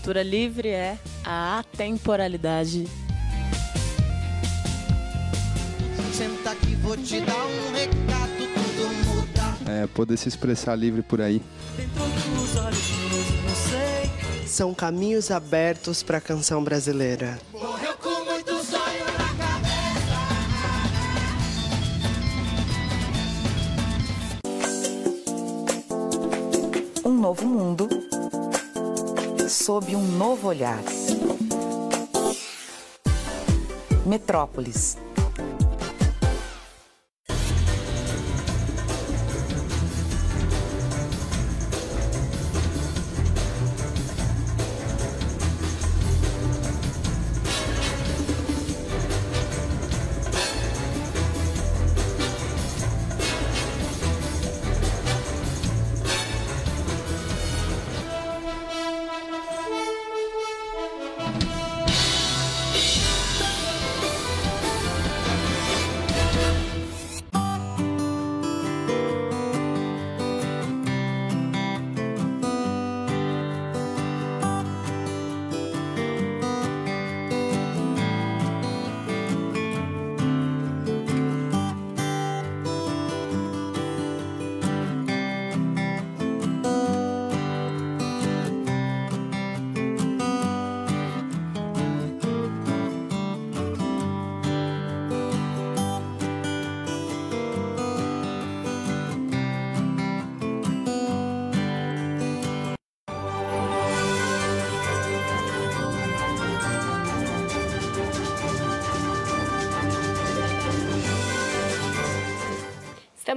Cultura livre é a atemporalidade. Senta aqui, vou te dar um recado, tudo muda. É, poder se expressar livre por aí. São caminhos abertos para a canção brasileira. Sob um novo olhar. Metrópolis.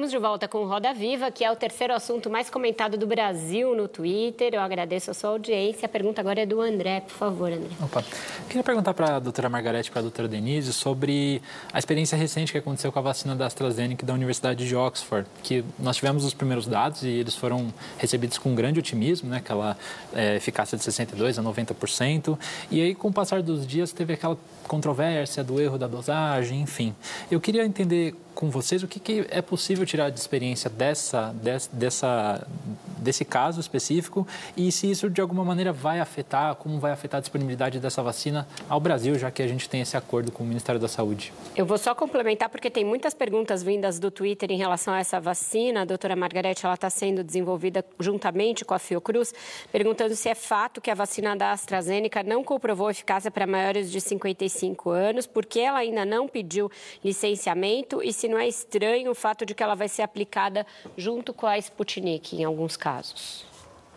Estamos de volta com Roda Viva, que é o terceiro assunto mais comentado do Brasil no Twitter. Eu agradeço a sua audiência. A pergunta agora é do André. Por favor, André. Opa. Queria perguntar para a doutora Margarete e para a doutora Denise sobre a experiência recente que aconteceu com a vacina da AstraZeneca da Universidade de Oxford, que nós tivemos os primeiros dados e eles foram recebidos com grande otimismo, né? aquela é, eficácia de 62% a 90%. E aí, com o passar dos dias, teve aquela controvérsia do erro da dosagem, enfim. Eu queria entender com vocês o que, que é possível tirar de experiência dessa, dessa, desse caso específico e se isso de alguma maneira vai afetar, como vai afetar a disponibilidade dessa vacina ao Brasil, já que a gente tem esse acordo com o Ministério da Saúde. Eu vou só complementar porque tem muitas perguntas vindas do Twitter em relação a essa vacina. A doutora Margarete ela está sendo desenvolvida juntamente com a Fiocruz, perguntando se é fato que a vacina da AstraZeneca não comprovou eficácia para maiores de 55 anos, porque ela ainda não pediu licenciamento e se não é estranho o fato de que ela vai ser aplicada junto com a Sputnik em alguns casos?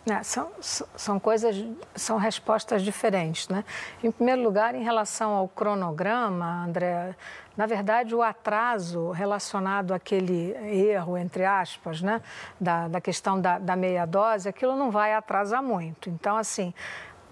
É, são, são coisas, são respostas diferentes, né? Em primeiro lugar, em relação ao cronograma, André, na verdade, o atraso relacionado àquele erro, entre aspas, né, da, da questão da, da meia dose, aquilo não vai atrasar muito. Então, assim,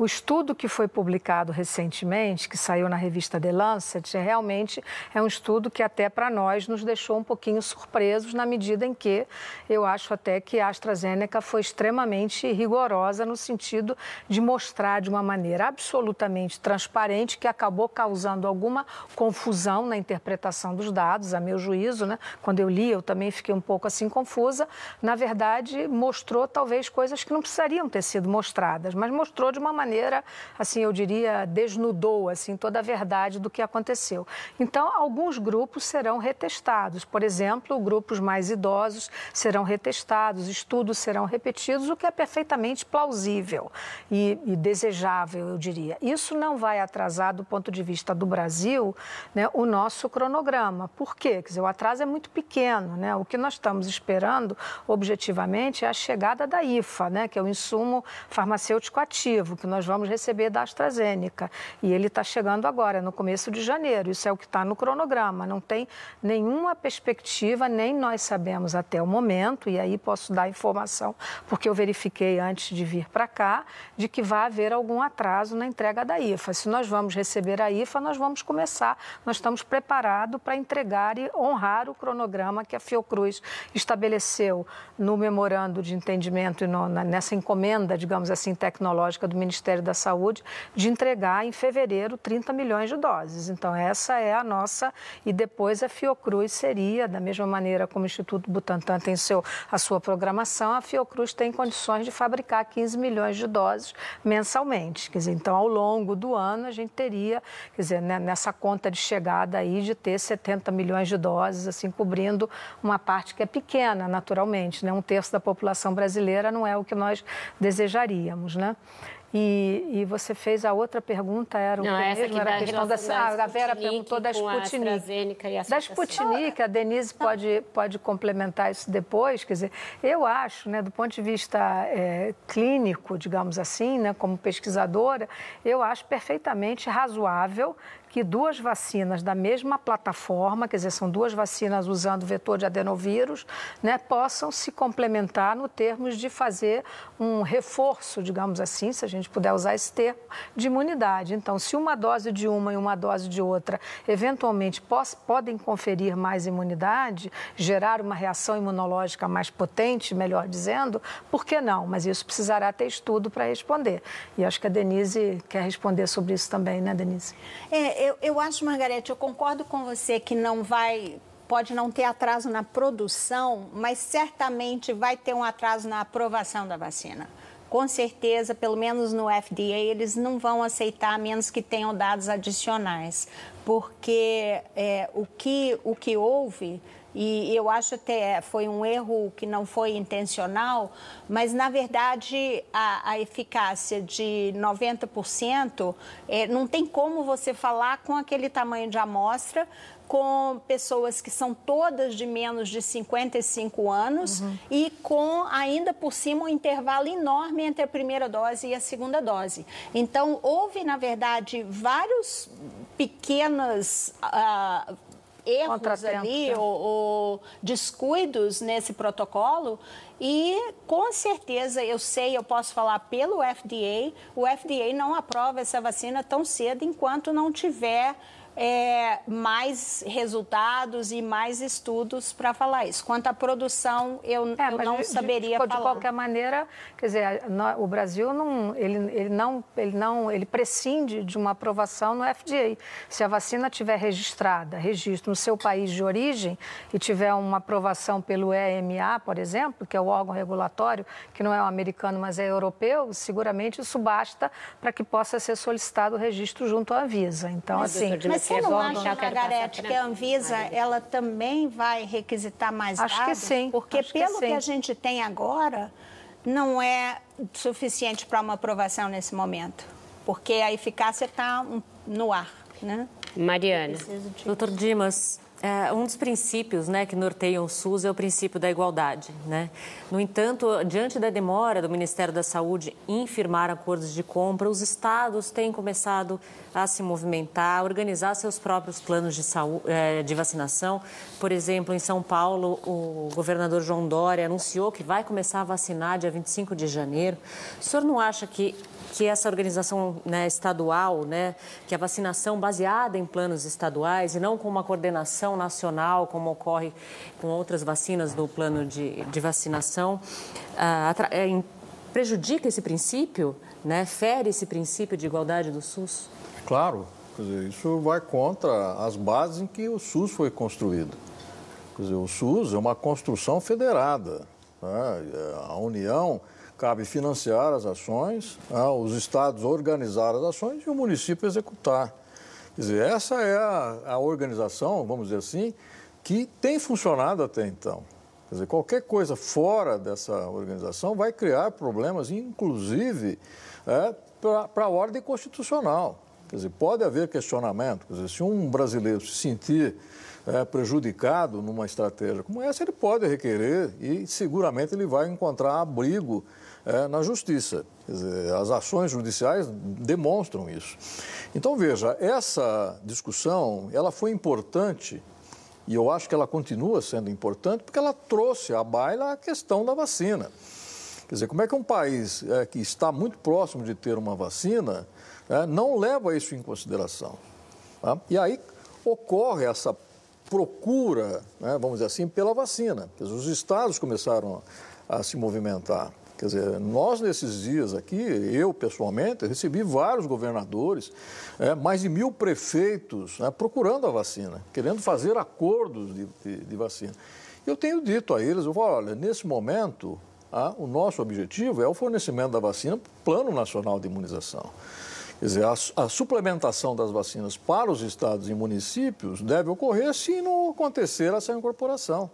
o estudo que foi publicado recentemente, que saiu na revista The Lancet, realmente é um estudo que até para nós nos deixou um pouquinho surpresos, na medida em que eu acho até que a AstraZeneca foi extremamente rigorosa no sentido de mostrar de uma maneira absolutamente transparente que acabou causando alguma confusão na interpretação dos dados, a meu juízo, né? Quando eu li, eu também fiquei um pouco assim confusa. Na verdade, mostrou talvez coisas que não precisariam ter sido mostradas, mas mostrou de uma maneira maneira, assim, eu diria, desnudou assim toda a verdade do que aconteceu. Então, alguns grupos serão retestados. Por exemplo, grupos mais idosos serão retestados, estudos serão repetidos, o que é perfeitamente plausível e, e desejável, eu diria. Isso não vai atrasar, do ponto de vista do Brasil, né, o nosso cronograma. Por quê? Quer dizer, o atraso é muito pequeno. Né? O que nós estamos esperando, objetivamente, é a chegada da IFA, né, que é o insumo farmacêutico ativo, que nós nós vamos receber da AstraZeneca. E ele está chegando agora, no começo de janeiro. Isso é o que está no cronograma. Não tem nenhuma perspectiva, nem nós sabemos até o momento, e aí posso dar informação, porque eu verifiquei antes de vir para cá, de que vai haver algum atraso na entrega da IFA. Se nós vamos receber a IFA, nós vamos começar, nós estamos preparados para entregar e honrar o cronograma que a Fiocruz estabeleceu no memorando de entendimento e no, nessa encomenda, digamos assim, tecnológica do Ministério Ministério da Saúde de entregar em fevereiro 30 milhões de doses. Então, essa é a nossa. E depois a Fiocruz seria, da mesma maneira como o Instituto Butantan tem seu, a sua programação, a Fiocruz tem condições de fabricar 15 milhões de doses mensalmente. Quer dizer, então, ao longo do ano, a gente teria, quer dizer, né, nessa conta de chegada aí, de ter 70 milhões de doses, assim, cobrindo uma parte que é pequena, naturalmente, né? Um terço da população brasileira não é o que nós desejaríamos, né? E, e, você fez a outra pergunta, era o Não, essa mesmo, era a questão da, da a Vera perguntou da Sputnik. A da Sputnik, a Denise pode, pode complementar isso depois. Quer dizer, eu acho, né, do ponto de vista é, clínico, digamos assim, né, como pesquisadora, eu acho perfeitamente razoável que duas vacinas da mesma plataforma, quer dizer, são duas vacinas usando vetor de adenovírus, né, possam se complementar no termos de fazer um reforço, digamos assim, se a gente puder usar esse termo, de imunidade. Então, se uma dose de uma e uma dose de outra eventualmente pos, podem conferir mais imunidade, gerar uma reação imunológica mais potente, melhor dizendo, por que não? Mas isso precisará ter estudo para responder. E acho que a Denise quer responder sobre isso também, né, Denise? É, eu, eu acho, Margarete, eu concordo com você que não vai pode não ter atraso na produção, mas certamente vai ter um atraso na aprovação da vacina. Com certeza, pelo menos no FDA, eles não vão aceitar a menos que tenham dados adicionais, porque é, o, que, o que houve e eu acho até foi um erro que não foi intencional, mas na verdade a, a eficácia de 90% é, não tem como você falar com aquele tamanho de amostra com pessoas que são todas de menos de 55 anos uhum. e com ainda por cima um intervalo enorme entre a primeira dose e a segunda dose. Então houve na verdade vários pequenas uh, erros ali ou, ou, descuidos nesse protocolo. E com certeza eu sei, eu posso falar pelo FDA, o FDA não aprova essa vacina tão cedo enquanto não tiver é, mais resultados e mais estudos para falar isso. Quanto à produção, eu, é, eu não de, saberia de, falar. De qualquer maneira, quer dizer, o Brasil não ele, ele, não, ele não, ele prescinde de uma aprovação no FDA. Se a vacina tiver registrada, registro no seu país de origem e tiver uma aprovação pelo EMA, por exemplo, que é o órgão regulatório, que não é o americano, mas é europeu, seguramente isso basta para que possa ser solicitado o registro junto à Anvisa. Então, mas, assim, mas você não acha, Margarete, que a Anvisa ela também vai requisitar mais Acho dados? que sim. Porque Acho pelo que, que, a gente tem agora, não é suficiente para uma aprovação nesse momento. Porque a eficácia está no ar, né? Mariana. Doutor Dimas, é, um dos princípios né, que norteiam o SUS é o princípio da igualdade. Né? No entanto, diante da demora do Ministério da Saúde em firmar acordos de compra, os estados têm começado a se movimentar, organizar seus próprios planos de, saúde, é, de vacinação. Por exemplo, em São Paulo, o governador João Dória anunciou que vai começar a vacinar dia 25 de janeiro. O senhor não acha que que essa organização né, estadual, né, que a vacinação baseada em planos estaduais e não com uma coordenação nacional, como ocorre com outras vacinas do plano de, de vacinação, é, prejudica esse princípio, né, fere esse princípio de igualdade do SUS? Claro, dizer, isso vai contra as bases em que o SUS foi construído. Quer dizer, o SUS é uma construção federada. Né? A União cabe financiar as ações, né, os estados organizar as ações e o município executar. Quer dizer, essa é a, a organização, vamos dizer assim, que tem funcionado até então. Quer dizer, qualquer coisa fora dessa organização vai criar problemas, inclusive é, para a ordem constitucional. Quer dizer, pode haver questionamento. Quer dizer, se um brasileiro se sentir é, prejudicado numa estratégia como essa, ele pode requerer e seguramente ele vai encontrar abrigo é, na justiça. Dizer, as ações judiciais demonstram isso. Então, veja, essa discussão ela foi importante e eu acho que ela continua sendo importante porque ela trouxe à baila a questão da vacina. Quer dizer, como é que um país é, que está muito próximo de ter uma vacina é, não leva isso em consideração? Tá? E aí ocorre essa procura, né, vamos dizer assim, pela vacina. Os estados começaram a, a se movimentar. Quer dizer, nós nesses dias aqui, eu pessoalmente, recebi vários governadores, é, mais de mil prefeitos né, procurando a vacina, querendo fazer acordos de, de, de, vacina. Eu tenho dito a eles, eu falo, olha, nesse momento, ah, o nosso objetivo é o fornecimento da vacina para o Plano Nacional de Imunização. Quer dizer, a, a, suplementação das vacinas para os estados e municípios deve ocorrer se não acontecer essa incorporação.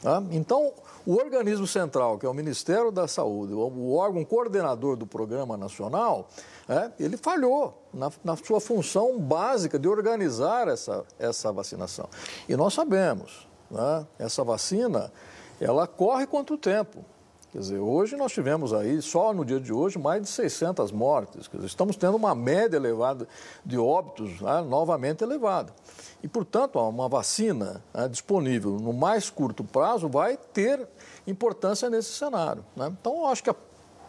Tá? Então, o organismo central, que é o Ministério da Saúde, o órgão coordenador do Programa Nacional, é, ele falhou na, na, sua função básica de organizar essa, essa vacinação. E nós sabemos, né, essa vacina, ela corre quanto tempo? Quer dizer, hoje nós tivemos aí, só no dia de hoje, mais de 600 mortes. Dizer, estamos tendo uma média elevada de óbitos né, novamente elevada. E, portanto, uma vacina né, disponível no mais curto prazo vai ter importância nesse cenário. Né? Então, eu acho que a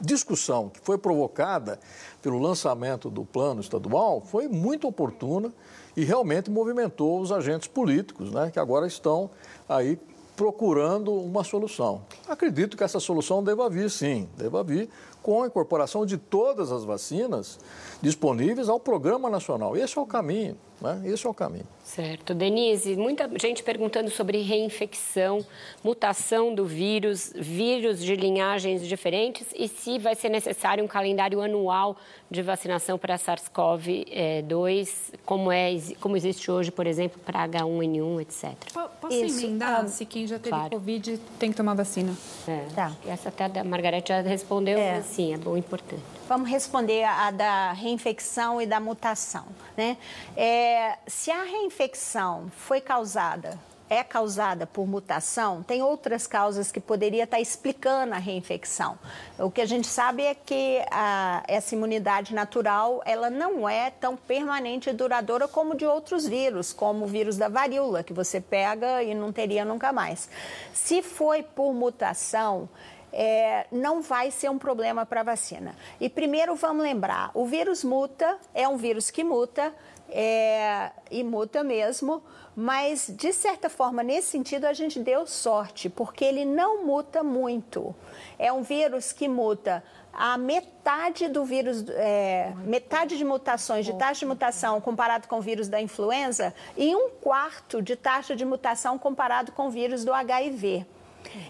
discussão que foi provocada pelo lançamento do plano estadual foi muito oportuna e realmente movimentou os agentes políticos, né, que agora estão aí procurando uma solução. Acredito que essa solução deva vir, sim, deva vir com a incorporação de todas as vacinas disponíveis ao Programa Nacional. Esse é o caminho, né? Esse é o caminho. Certo. Denise, muita gente perguntando sobre reinfecção, mutação do vírus, vírus de linhagens diferentes e se vai ser necessário um calendário anual de vacinação para SARS-CoV-2, como, é, como existe hoje, por exemplo, para H1N1, etc. Posso Isso. emendar? Ah, se quem já teve claro. Covid tem que tomar vacina. É. Tá. Essa até a Margarete já respondeu, é. mas sim, é bom e importante. Vamos responder a da reinfecção e da mutação. Né? É, se a reinfecção foi causada é causada por mutação, tem outras causas que poderia estar explicando a reinfecção. O que a gente sabe é que a, essa imunidade natural, ela não é tão permanente e duradoura como de outros vírus, como o vírus da varíola, que você pega e não teria nunca mais. Se foi por mutação, é, não vai ser um problema para a vacina. E primeiro vamos lembrar, o vírus muta, é um vírus que muta, é, e muta mesmo, mas de certa forma, nesse sentido, a gente deu sorte, porque ele não muta muito. É um vírus que muta a metade do vírus, é, metade de mutações, de taxa de mutação comparado com o vírus da influenza e um quarto de taxa de mutação comparado com o vírus do HIV.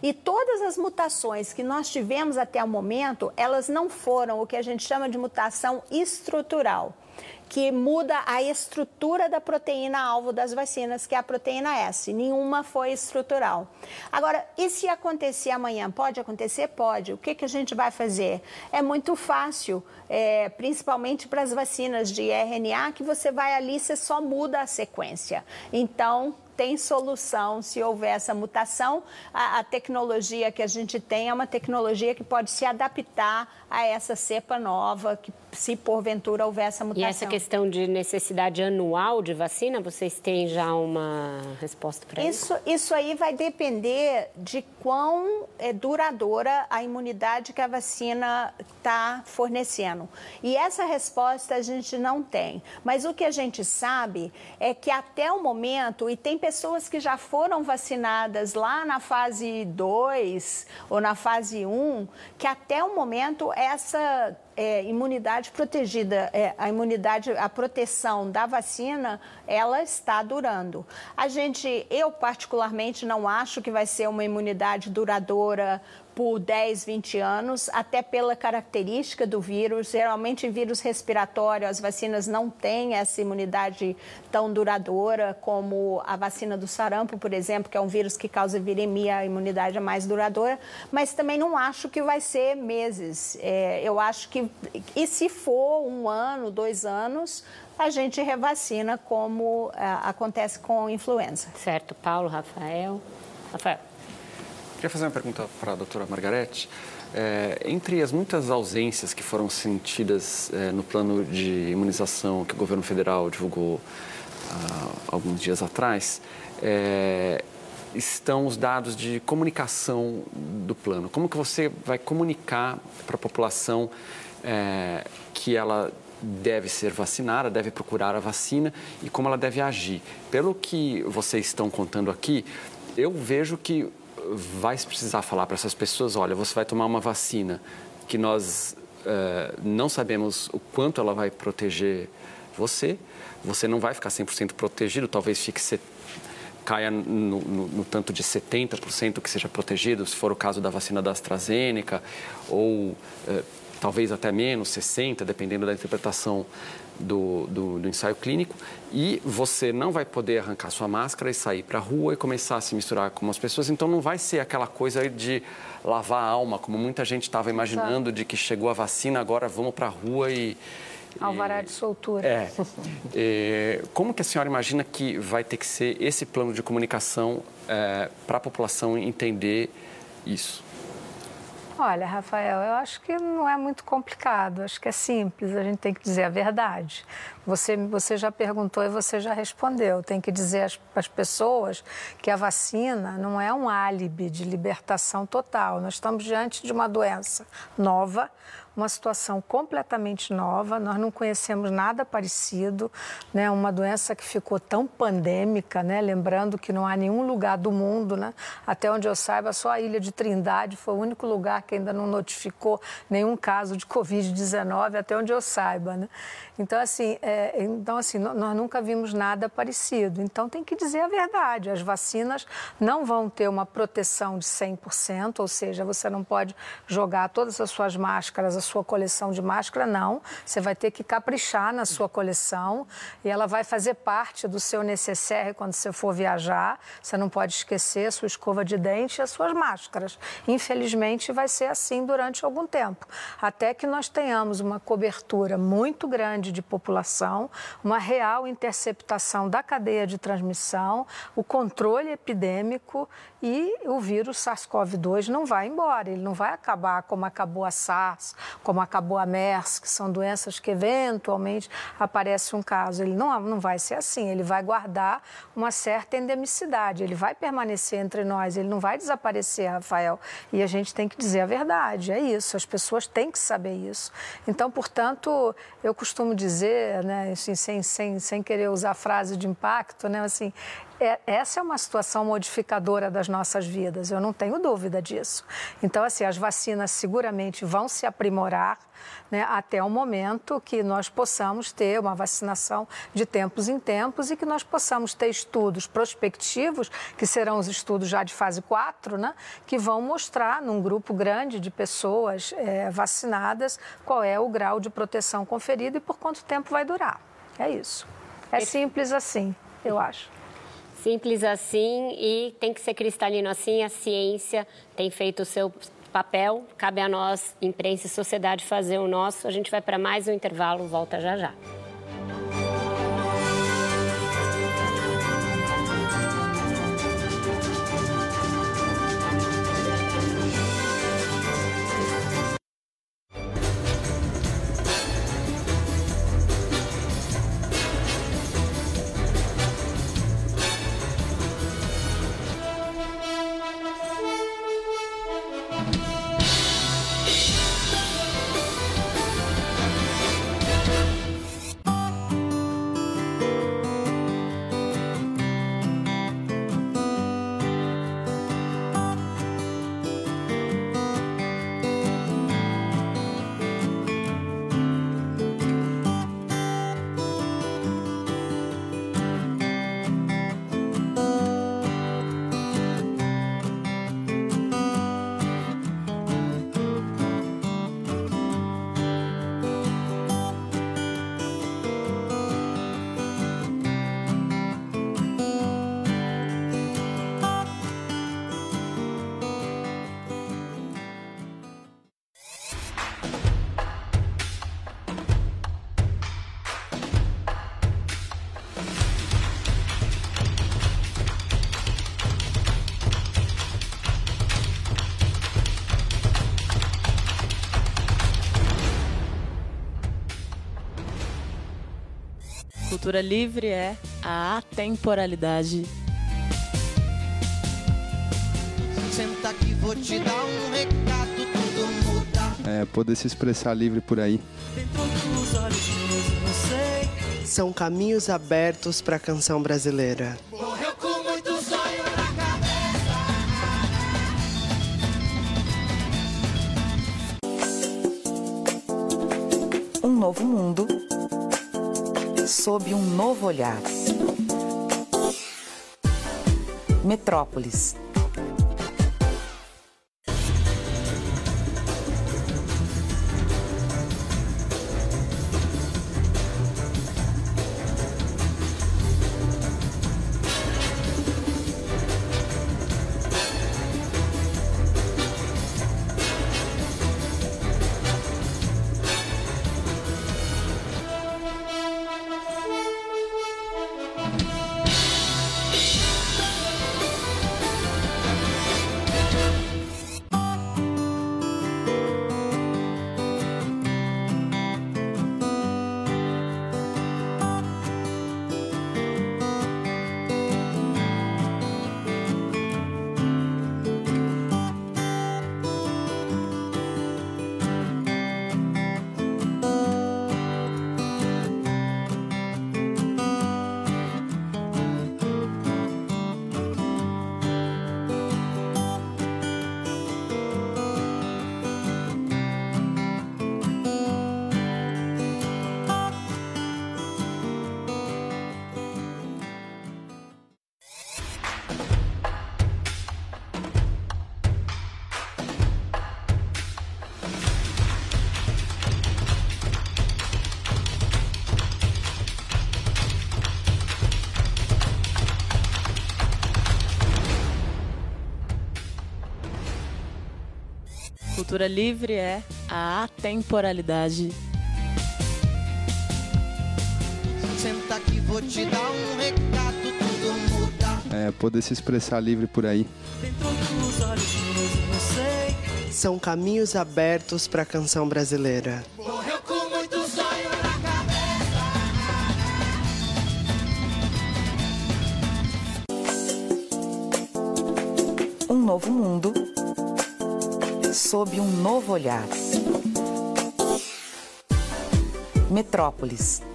E todas as mutações que nós tivemos até o momento, elas não foram o que a gente chama de mutação estrutural que muda a estrutura da proteína alvo das vacinas, que é a proteína S. Nenhuma foi estrutural. Agora, e se acontecer amanhã? Pode acontecer? Pode. O que, que a gente vai fazer? É muito fácil, é, principalmente para as vacinas de RNA, que você vai ali, você só muda a sequência. Então, tem solução se houver essa mutação. A, a, tecnologia que a gente tem é uma tecnologia que pode se adaptar a essa cepa nova, que se porventura houver essa mutação. E essa questão de necessidade anual de vacina, vocês têm já uma resposta para isso? isso? Isso aí vai depender de quão é duradoura a imunidade que a vacina está fornecendo. E essa resposta a gente não tem. Mas o que a gente sabe é que até o momento, e tem pessoas que já foram vacinadas lá na fase 2 ou na fase 1, um, que até o momento essa é, imunidade protegida, é, a imunidade, a proteção da vacina, ela está durando. A gente, eu particularmente não acho que vai ser uma imunidade duradoura por 10, 20 anos, até pela característica do vírus. Geralmente, em vírus respiratório, as vacinas não têm essa imunidade tão duradoura como a vacina do sarampo, por exemplo, que é um vírus que causa viremia, a imunidade é mais duradoura. Mas também não acho que vai ser meses. É, eu acho que, e se for um ano, dois anos, a gente revacina como é, acontece com influenza. Certo. Paulo, Rafael. Rafael. Queria fazer uma pergunta para a doutora Margarete. É, entre as muitas ausências que foram sentidas é, no plano de imunização que o governo federal divulgou há alguns dias atrás, é, estão os dados de comunicação do plano. Como que você vai comunicar para a população é, que ela deve ser vacinada, deve procurar a vacina e como ela deve agir? Pelo que vocês estão contando aqui, eu vejo que vai precisar falar para essas pessoas, olha, você vai tomar uma vacina que nós uh, não sabemos o quanto ela vai proteger você, você não vai ficar 100% protegido, talvez fique caia no, no, no, tanto de 70% que seja protegido, se for o caso da vacina da AstraZeneca, ou uh, talvez até menos, 60%, dependendo da interpretação do, do, do, ensaio clínico e você não vai poder arrancar sua máscara e sair para a rua e começar a se misturar com as pessoas. Então não vai ser aquela coisa de lavar a alma, como muita gente estava imaginando, de que chegou a vacina, agora vamos para a rua e. Alvará de soltura. É. é. Como que a senhora imagina que vai ter que ser esse plano de comunicação é, para a população entender isso? Olha, Rafael, eu acho que não é muito complicado, acho que é simples, a gente tem que dizer a verdade. Você, você já perguntou e você já respondeu. Tem que dizer às, às pessoas que a vacina não é um álibi de libertação total. Nós estamos diante de uma doença nova, uma situação completamente nova, nós não conhecemos nada parecido, né? uma doença que ficou tão pandêmica, né? lembrando que não há nenhum lugar do mundo, né? até onde eu saiba, só a Ilha de Trindade foi o único lugar que ainda não notificou nenhum caso de Covid-19, até onde eu saiba. Né? Então, assim, é, então, assim, nós nunca vimos nada parecido. Então, tem que dizer a verdade. As vacinas não vão ter uma proteção de 100%, ou seja, você não pode jogar todas as suas máscaras, a sua coleção de máscara, não. Você vai ter que caprichar na sua coleção e ela vai fazer parte do seu necessaire quando você for viajar. Você não pode esquecer a sua escova de dente e as suas máscaras. Infelizmente, vai ser assim durante algum tempo, até que nós tenhamos uma cobertura muito grande de população, uma real interceptação da cadeia de transmissão, o controle epidêmico e o vírus SARS-CoV-2 não vai embora, ele não vai acabar como acabou a SARS, como acabou a MERS, que são doenças que eventualmente aparece um caso. Ele não, não vai ser assim, ele vai guardar uma certa endemicidade, ele vai permanecer entre nós, ele não vai desaparecer, Rafael. E a gente tem que dizer a verdade, é isso, as pessoas têm que saber isso. Então, portanto, eu costumo dizer, né, assim, sem, sem, sem querer usar frase de impacto, né, assim, é, essa é uma situação modificadora das nossas vidas, eu não tenho dúvida disso. Então, assim, as vacinas seguramente vão se aprimorar né, até o momento que nós possamos ter uma vacinação de tempos em tempos e que nós possamos ter estudos prospectivos, que serão os estudos já de fase 4, né, que vão mostrar num grupo grande de pessoas é, vacinadas qual é o grau de proteção conferido e por quanto tempo vai durar. É isso. É simples assim, eu acho. Simples assim e tem que ser cristalino assim. A ciência tem feito o seu papel. Cabe a nós, imprensa e sociedade, fazer o nosso. A gente vai para mais um intervalo. Volta já já. Cultura livre é a atemporalidade. Senta aqui, vou te dar um recado, tudo muda. É, poder se expressar livre por aí. Dentro dos olhos. São caminhos abertos para a canção brasileira. Olhar. Metrópolis. Cultura livre é a atemporalidade. Senta aqui, vou te dar um recado, tudo muda. É, poder se expressar livre por aí. Dentro dos olhos meus, eu não sei. São caminhos abertos para a canção brasileira. Sob um novo olhar. Metrópolis.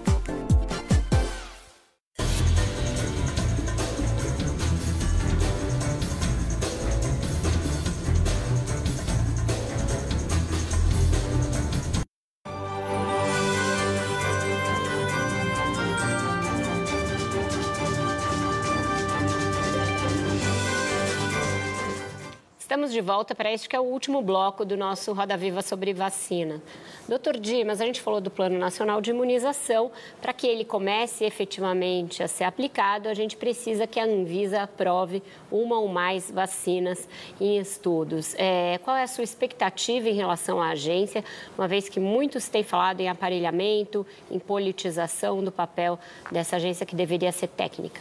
De volta para este que é o último bloco do nosso Roda Viva sobre vacina. Doutor Dimas, a gente falou do Plano Nacional de Imunização. Para que ele comece efetivamente a ser aplicado, a gente precisa que a Anvisa aprove uma ou mais vacinas em estudos. É, qual é a sua expectativa em relação à agência, uma vez que muitos têm falado em aparelhamento, em politização do papel dessa agência que deveria ser técnica?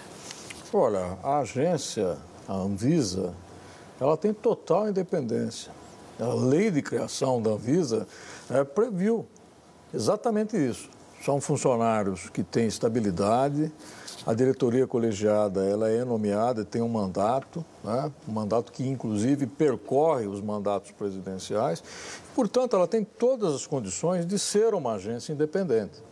Olha, a agência, a Anvisa, ela tem total independência. A lei de criação da Anvisa é, previu exatamente isso. São funcionários que têm estabilidade, a diretoria colegiada ela é nomeada, tem um mandato, né? um mandato que inclusive percorre os mandatos presidenciais. Portanto, ela tem todas as condições de ser uma agência independente.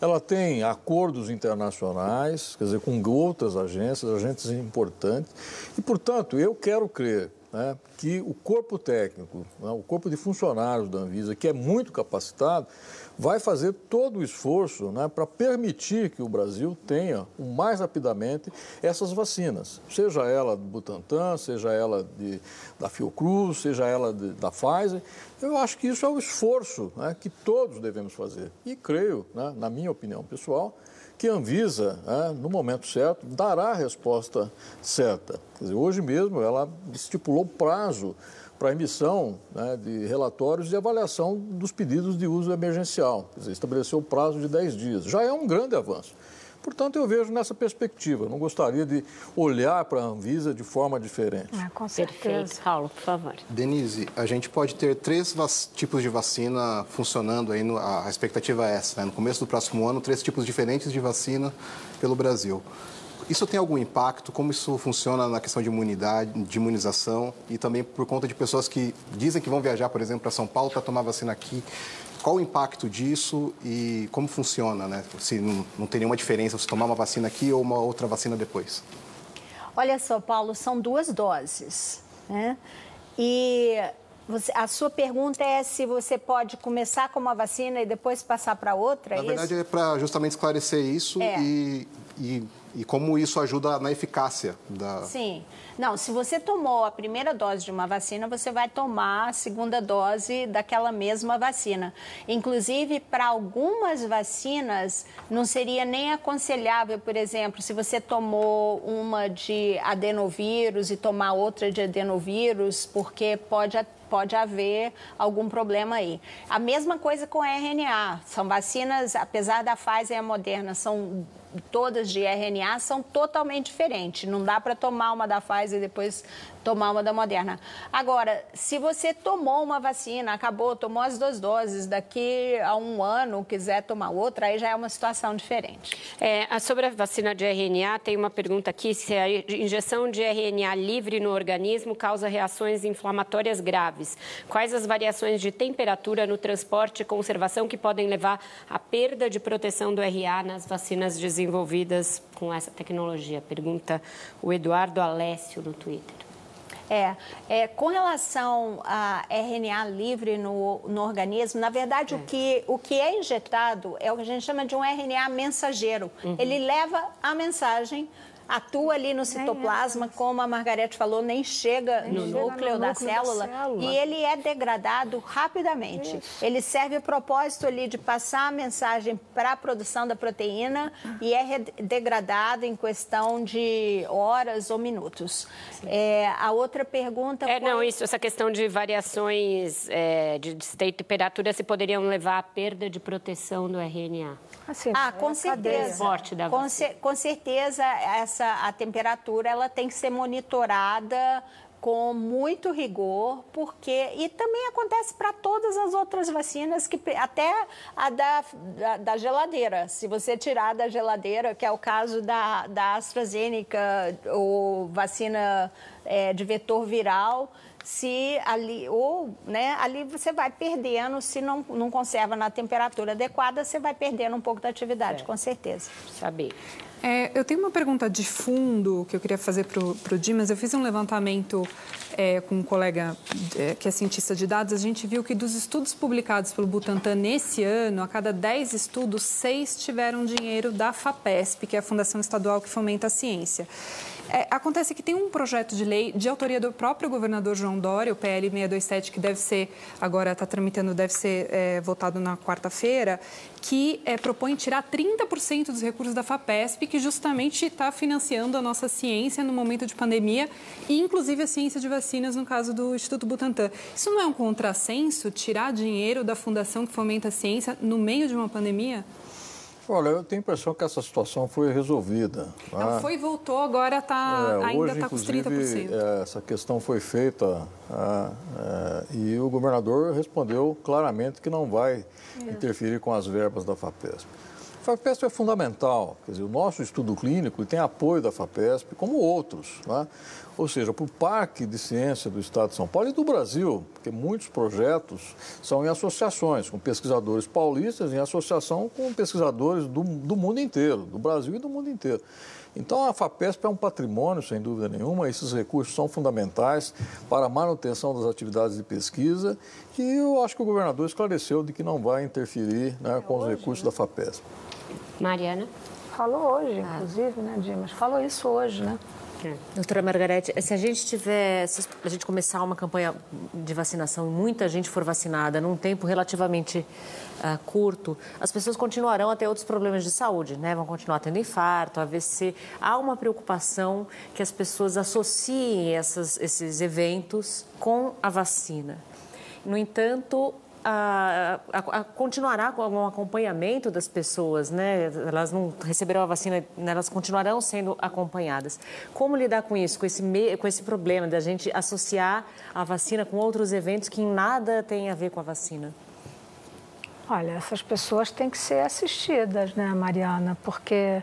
Ela tem acordos internacionais, quer dizer, com outras agências, agentes importantes. E, portanto, eu quero crer né, que o corpo técnico, né, o corpo de funcionários da Anvisa, que é muito capacitado, vai fazer todo o esforço né, para permitir que o Brasil tenha o mais rapidamente essas vacinas, seja ela do Butantan, seja ela de, da Fiocruz, seja ela de, da Pfizer. Eu acho que isso é o esforço né, que todos devemos fazer. E creio, né, na minha opinião pessoal, que a Anvisa, né, no momento certo, dará a resposta certa. Dizer, hoje mesmo ela estipulou prazo para a emissão né, de relatórios de avaliação dos pedidos de uso emergencial. Quer dizer, estabeleceu o prazo de 10 dias. Já é um grande avanço. Portanto, eu vejo nessa perspectiva. Não gostaria de olhar para a Anvisa de forma diferente. Ah, com certeza. Perfeito. Paulo, por favor. Denise, a gente pode ter três tipos de vacina funcionando aí, no, a expectativa é essa, né? no começo do próximo ano, três tipos diferentes de vacina pelo Brasil. Isso tem algum impacto? Como isso funciona na questão de imunidade, de imunização e também por conta de pessoas que dizem que vão viajar, por exemplo, para São Paulo para tomar vacina aqui? Qual o impacto disso e como funciona, né? Se não, não tem nenhuma diferença se tomar uma vacina aqui ou uma outra vacina depois? Olha só, Paulo, são duas doses, né? E você, a sua pergunta é se você pode começar com uma vacina e depois passar para outra? Na é verdade, isso? é para justamente esclarecer isso É. e, e, e como isso ajuda na eficácia da. Sim. Não, se você tomou a primeira dose de uma vacina, você vai tomar a segunda dose daquela mesma vacina. Inclusive, para algumas vacinas, não seria nem aconselhável, por exemplo, se você tomou uma de adenovírus e tomar outra de adenovírus, porque pode pode haver algum problema aí. A mesma coisa com RNA. São vacinas, apesar da Pfizer e a Moderna, são todas de RNA, são totalmente diferentes. Não dá para tomar uma da Pfizer e depois tomar uma da Moderna. Agora, se você tomou uma vacina, acabou, tomou as duas doses, daqui a um ano quiser tomar outra, aí já é uma situação diferente. É, sobre a vacina de RNA, tem uma pergunta aqui: se a injeção de RNA livre no organismo causa reações inflamatórias graves. Quais as variações de temperatura no transporte e conservação que podem levar à perda de proteção do RA nas vacinas desenvolvidas com essa tecnologia? Pergunta o Eduardo Alessio no Twitter. É, é, com relação a RNA livre no, no organismo, na verdade, é. o, que, o que é injetado é o que a gente chama de um RNA mensageiro. Uhum. Ele leva a mensagem atua ali no citoplasma, como a Margarete falou, nem chega nem no chega núcleo, no da, núcleo célula, da, célula, e ele é degradado rapidamente. Isso. Ele serve o propósito ali de passar a mensagem para a produção da proteína e é degradado em questão de horas ou minutos. É, a outra pergunta é, foi... não, isso, essa questão de variações é, de, de temperatura se poderiam levar à perda de proteção do RNA. Assim, ah, com certeza. Forte da com, com certeza, essa, a temperatura ela tem que ser monitorada com muito rigor, porque e também acontece para todas as outras vacinas que até a da, da, da, geladeira. Se você tirar da geladeira, que é o caso da, da AstraZeneca ou vacina é, de vetor viral, se ali, ou né, ali você vai perdendo, se não, não conserva na temperatura adequada, você vai perdendo um pouco da atividade, é. com certeza. Saber. É, eu tenho uma pergunta de fundo que eu queria fazer para o Dimas. Eu fiz um levantamento é, com um colega é, que é cientista de dados. A gente viu que dos estudos publicados pelo Butantan nesse ano, a cada 10 estudos, seis tiveram dinheiro da FAPESP, que é a Fundação Estadual que Fomenta a Ciência. É, acontece que tem um projeto de lei de autoria do próprio governador João Dória, o PL 627, que deve ser, agora está tramitando, deve ser é, votado na quarta-feira, que é, propõe tirar 30% dos recursos da FAPESP, que justamente está financiando a nossa ciência no momento de pandemia e, inclusive, a ciência de vacinas, no caso do Instituto Butantan. Isso não é um contrassenso, tirar dinheiro da fundação que fomenta a ciência no meio de uma pandemia? Olha, eu tenho a impressão que essa situação foi resolvida. Não, foi e voltou, agora tá, é, ainda está com os 30%. É, essa questão foi feita é, é, e o governador respondeu claramente que não vai é. interferir com as verbas da FAPESP. FAPESP é fundamental, quer dizer, o nosso estudo clínico tem apoio da FAPESP, como outros. Né? ou seja, para o Parque de Ciência do Estado de São Paulo e do Brasil, porque muitos projetos são em associações com pesquisadores paulistas, em associação com pesquisadores do, do mundo inteiro, do Brasil e do mundo inteiro. Então, a FAPESP é um patrimônio, sem dúvida nenhuma, esses recursos são fundamentais para a manutenção das atividades de pesquisa e eu acho que o governador esclareceu de que não vai interferir né, com os recursos da FAPESP. Mariana? Falou hoje, inclusive, né, Dimas? Falou isso hoje, né? É. Doutora Margarete, se a gente tiver, se a gente começar uma campanha de vacinação e muita gente for vacinada num tempo relativamente uh, curto, as pessoas continuarão a ter outros problemas de saúde, né? Vão continuar tendo infarto, AVC. Há uma preocupação que as pessoas associem essas, esses eventos com a vacina. No entanto, a, a, a, continuará com algum acompanhamento das pessoas, né? Elas não receberão a vacina, né? elas continuarão sendo acompanhadas. Como lidar com isso, com esse, com esse problema da gente associar a vacina com outros eventos que em nada têm a ver com a vacina? Olha, essas pessoas têm que ser assistidas, né, Mariana? Porque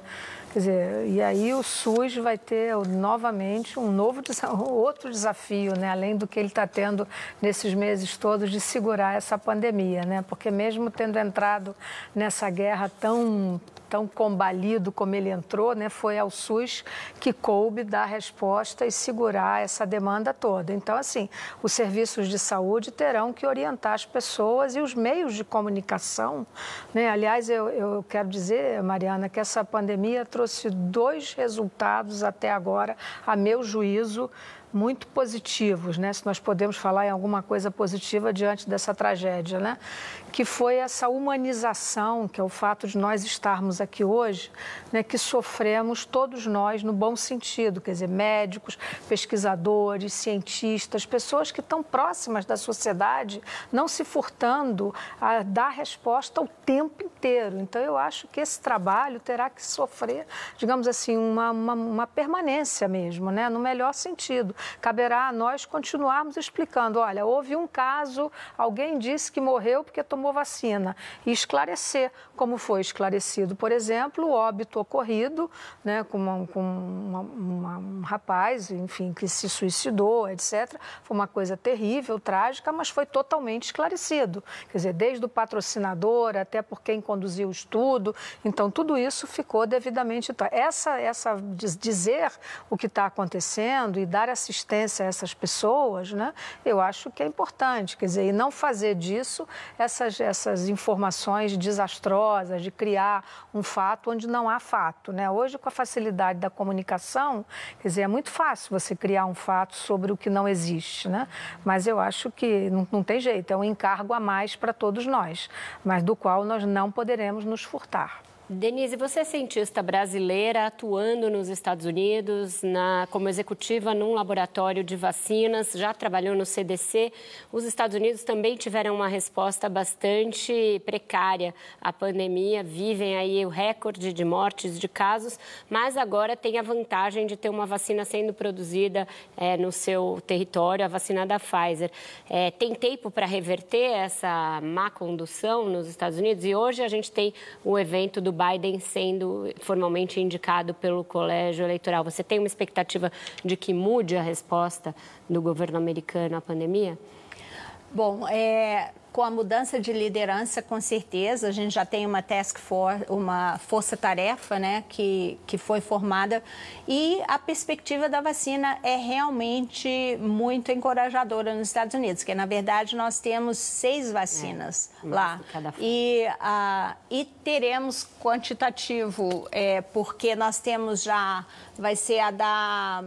Quer dizer, e aí o SUS vai ter novamente um novo outro desafio, né? além do que ele está tendo nesses meses todos de segurar essa pandemia, né? Porque mesmo tendo entrado nessa guerra tão tão combalido como ele entrou, né, foi ao SUS que coube dar resposta e segurar essa demanda toda. Então, assim, os serviços de saúde terão que orientar as pessoas e os meios de comunicação. Né? Aliás, eu, eu quero dizer, Mariana, que essa pandemia trouxe dois resultados até agora, a meu juízo, muito positivos, né? se nós podemos falar em alguma coisa positiva diante dessa tragédia, né? Que foi essa humanização, que é o fato de nós estarmos aqui hoje, né? que sofremos todos nós no bom sentido, quer dizer, médicos, pesquisadores, cientistas, pessoas que estão próximas da sociedade, não se furtando a dar resposta o tempo inteiro. Então, eu acho que esse trabalho terá que sofrer, digamos assim, uma, uma, uma permanência mesmo, né? no melhor sentido caberá a nós continuarmos explicando: olha, houve um caso, alguém disse que morreu porque tomou vacina, e esclarecer como foi esclarecido, por exemplo, o óbito ocorrido né, com, uma, com uma, uma, um rapaz, enfim, que se suicidou, etc. Foi uma coisa terrível, trágica, mas foi totalmente esclarecido. Quer dizer, desde o patrocinador até por quem conduziu o estudo. Então, tudo isso ficou devidamente. Essa, essa dizer o que está acontecendo e dar assistência assistência a essas pessoas, né, eu acho que é importante. Quer dizer, e não fazer disso essas essas, essas informações desastrosas, de criar um fato onde não há fato. Né? Hoje, com a facilidade da comunicação, quer dizer, é muito fácil você criar um fato sobre o que não existe. Né? Mas eu acho que não, não tem jeito, é um encargo a mais para todos nós, mas do qual nós não poderemos nos furtar. Denise, você é cientista brasileira atuando nos Estados Unidos na, como executiva num laboratório de vacinas, já trabalhou no CDC. Os Estados Unidos também tiveram uma resposta bastante precária à pandemia, vivem aí o recorde de mortes, de casos, mas agora tem a vantagem de ter uma vacina sendo produzida é, no seu território, a vacina da Pfizer. É, tem tempo para reverter essa má condução nos Estados Unidos? E hoje a gente tem o evento do Biden sendo formalmente indicado pelo colégio eleitoral. Você tem uma expectativa de que mude a resposta do governo americano à pandemia? Bom, é, com a mudança de liderança, com certeza, a gente já tem uma task force, uma força-tarefa, né, que, que foi formada. E a perspectiva da vacina é realmente muito encorajadora nos Estados Unidos, que na verdade nós temos seis vacinas é, lá. e, uh, e teremos quantitativo, é, porque nós temos já, vai ser a da,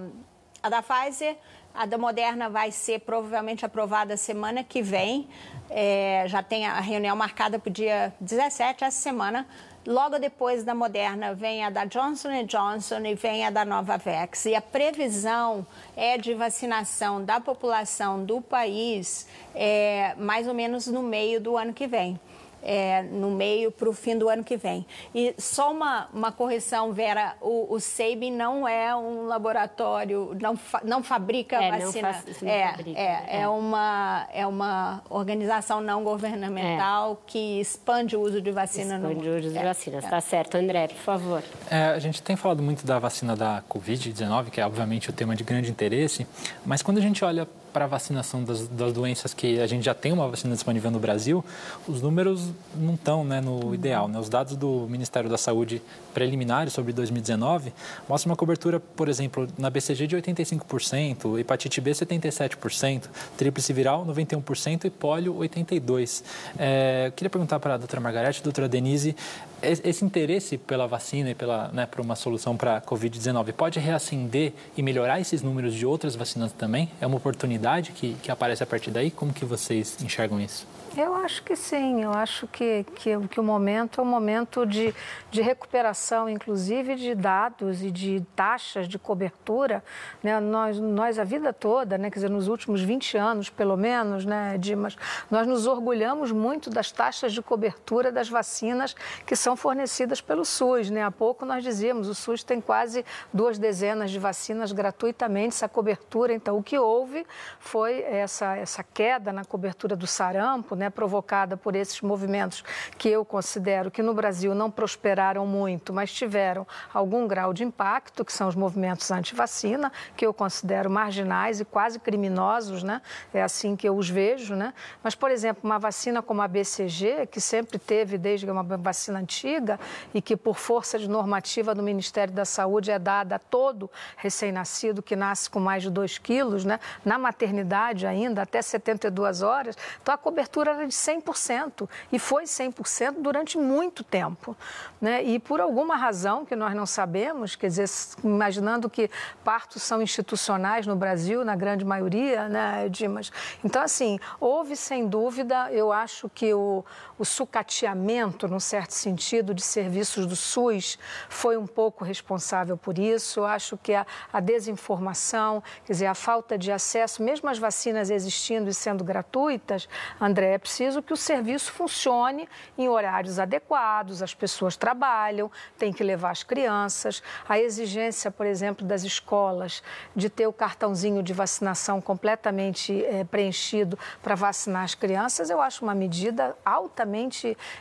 a da Pfizer, a da Moderna vai ser provavelmente aprovada semana que vem. É, já tem a reunião marcada para o dia 17, essa semana. Logo depois da Moderna vem a da Johnson Johnson e vem a da Novavax. E a previsão é de vacinação da população do país é, mais ou menos no meio do ano que vem é, no meio para o fim do ano que vem. E só uma, uma correção, Vera, o, o Sabin não é um laboratório, não, fa, não fabrica é, vacina. Não faz, não é, fabrica, é, é, é, uma, é uma organização não governamental é. que expande o uso de vacina expande no mundo. Expande o uso de é, vacinas, está certo. André, por favor. a gente tem falado muito da vacina da Covid-19, que é obviamente o tema de grande interesse, mas quando a gente olha para a vacinação das, das, doenças que a gente já tem uma vacina disponível no Brasil, os números não estão né, no ideal. Né? Os dados do Ministério da Saúde preliminares sobre 2019 mostram uma cobertura, por exemplo, na BCG de 85%, hepatite B 77%, tríplice viral 91% e pólio 82%. É, eu queria perguntar para a doutora Margarete, doutora Denise, esse interesse pela vacina e pela, né, por uma solução para a Covid-19 pode reacender e melhorar esses números de outras vacinas também? É uma oportunidade que, que aparece a partir daí? Como que vocês enxergam isso? Eu acho que sim, eu acho que, que, que o momento é um momento de, de recuperação, inclusive de dados e de taxas de cobertura. Né? Nós, nós, a vida toda, né? quer dizer, nos últimos 20 anos, pelo menos, né, Dimas, nós nos orgulhamos muito das taxas de cobertura das vacinas que são fornecidas pelo SUS. Né? Há pouco nós dizíamos, o SUS tem quase duas dezenas de vacinas gratuitamente, essa cobertura. Então, o que houve foi essa, essa queda na cobertura do sarampo, né? Né, provocada por esses movimentos que eu considero que no Brasil não prosperaram muito, mas tiveram algum grau de impacto, que são os movimentos anti-vacina, que eu considero marginais e quase criminosos, né? É assim que eu os vejo, né? Mas, por exemplo, uma vacina como a BCG, que sempre teve desde uma vacina antiga e que por força de normativa do Ministério da Saúde é dada a todo recém-nascido que nasce com mais de 2 quilos, né? Na maternidade ainda, até 72 horas. Então, a cobertura era de 100% e foi 100% durante muito tempo. Né? E por alguma razão que nós não sabemos, quer dizer, imaginando que partos são institucionais no Brasil, na grande maioria, né, Dimas? Então, assim, houve sem dúvida, eu acho que o, o sucateamento, num certo sentido, de serviços do SUS foi um pouco responsável por isso. Eu acho que a, a desinformação, quer dizer, a falta de acesso, mesmo as vacinas existindo e sendo gratuitas, André, é preciso que o serviço funcione em horários adequados, as pessoas trabalham, tem que levar as crianças. A exigência, por exemplo, das escolas de ter o cartãozinho de vacinação completamente é, preenchido para vacinar as crianças, eu acho uma medida altamente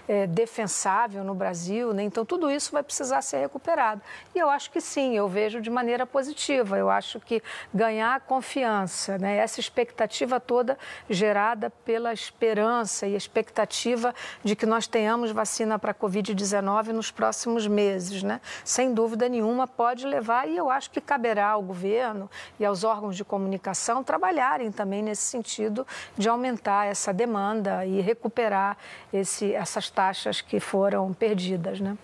é, defensável no Brasil. Né? Então, tudo isso vai precisar ser recuperado. E eu acho que sim, eu vejo de maneira positiva. Eu acho que ganhar confiança, né? essa expectativa toda gerada pela esperança esperança e expectativa de que nós tenhamos vacina para a Covid-19 nos próximos meses. Né? Sem dúvida nenhuma, pode levar, e eu acho que caberá ao governo e aos órgãos de comunicação trabalharem também nesse sentido de aumentar essa demanda e recuperar esse, essas taxas que foram perdidas, né?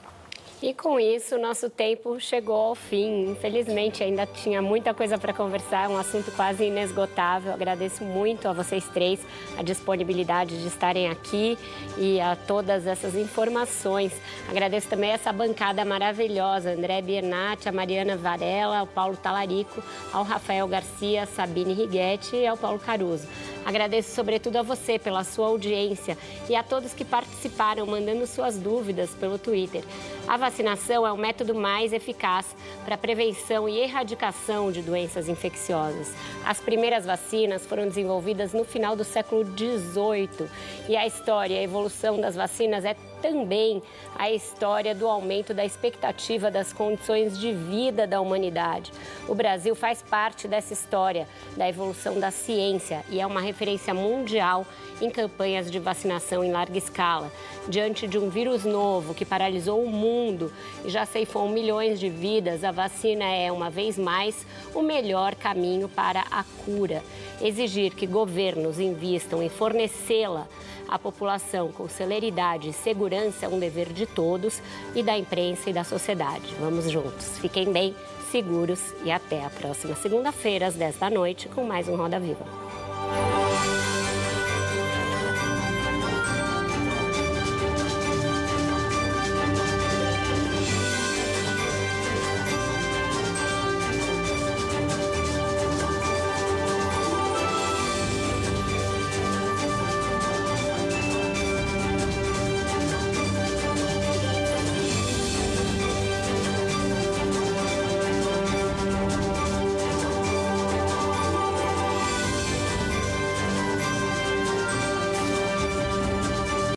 E com isso, nosso tempo chegou ao fim. Infelizmente, ainda tinha muita coisa para conversar, um assunto quase inesgotável. Agradeço muito a vocês três a disponibilidade de estarem aqui e a todas essas informações. Agradeço também essa bancada maravilhosa: André Biernat, a Mariana Varela, ao Paulo Talarico, ao Rafael Garcia, Sabine Righetti e ao Paulo Caruso. Agradeço sobretudo a você pela sua audiência e a todos que participaram mandando suas dúvidas pelo Twitter. A vacinação é o método mais eficaz para prevenção e erradicação de doenças infecciosas. As primeiras vacinas foram desenvolvidas no final do século XVIII e a história e a evolução das vacinas é também a história do aumento da expectativa das condições de vida da humanidade. O Brasil faz parte dessa história da evolução da ciência e é uma referência mundial em campanhas de vacinação em larga escala. Diante de um vírus novo que paralisou o mundo e já ceifou milhões de vidas, a vacina é, uma vez mais, o melhor caminho para a cura. Exigir que governos invistam em fornecê-la à população com celeridade e segurança é um dever de todos e da imprensa e da sociedade. Vamos juntos. Fiquem bem, seguros e até a próxima segunda-feira, às 10 da noite, com mais um Roda Viva.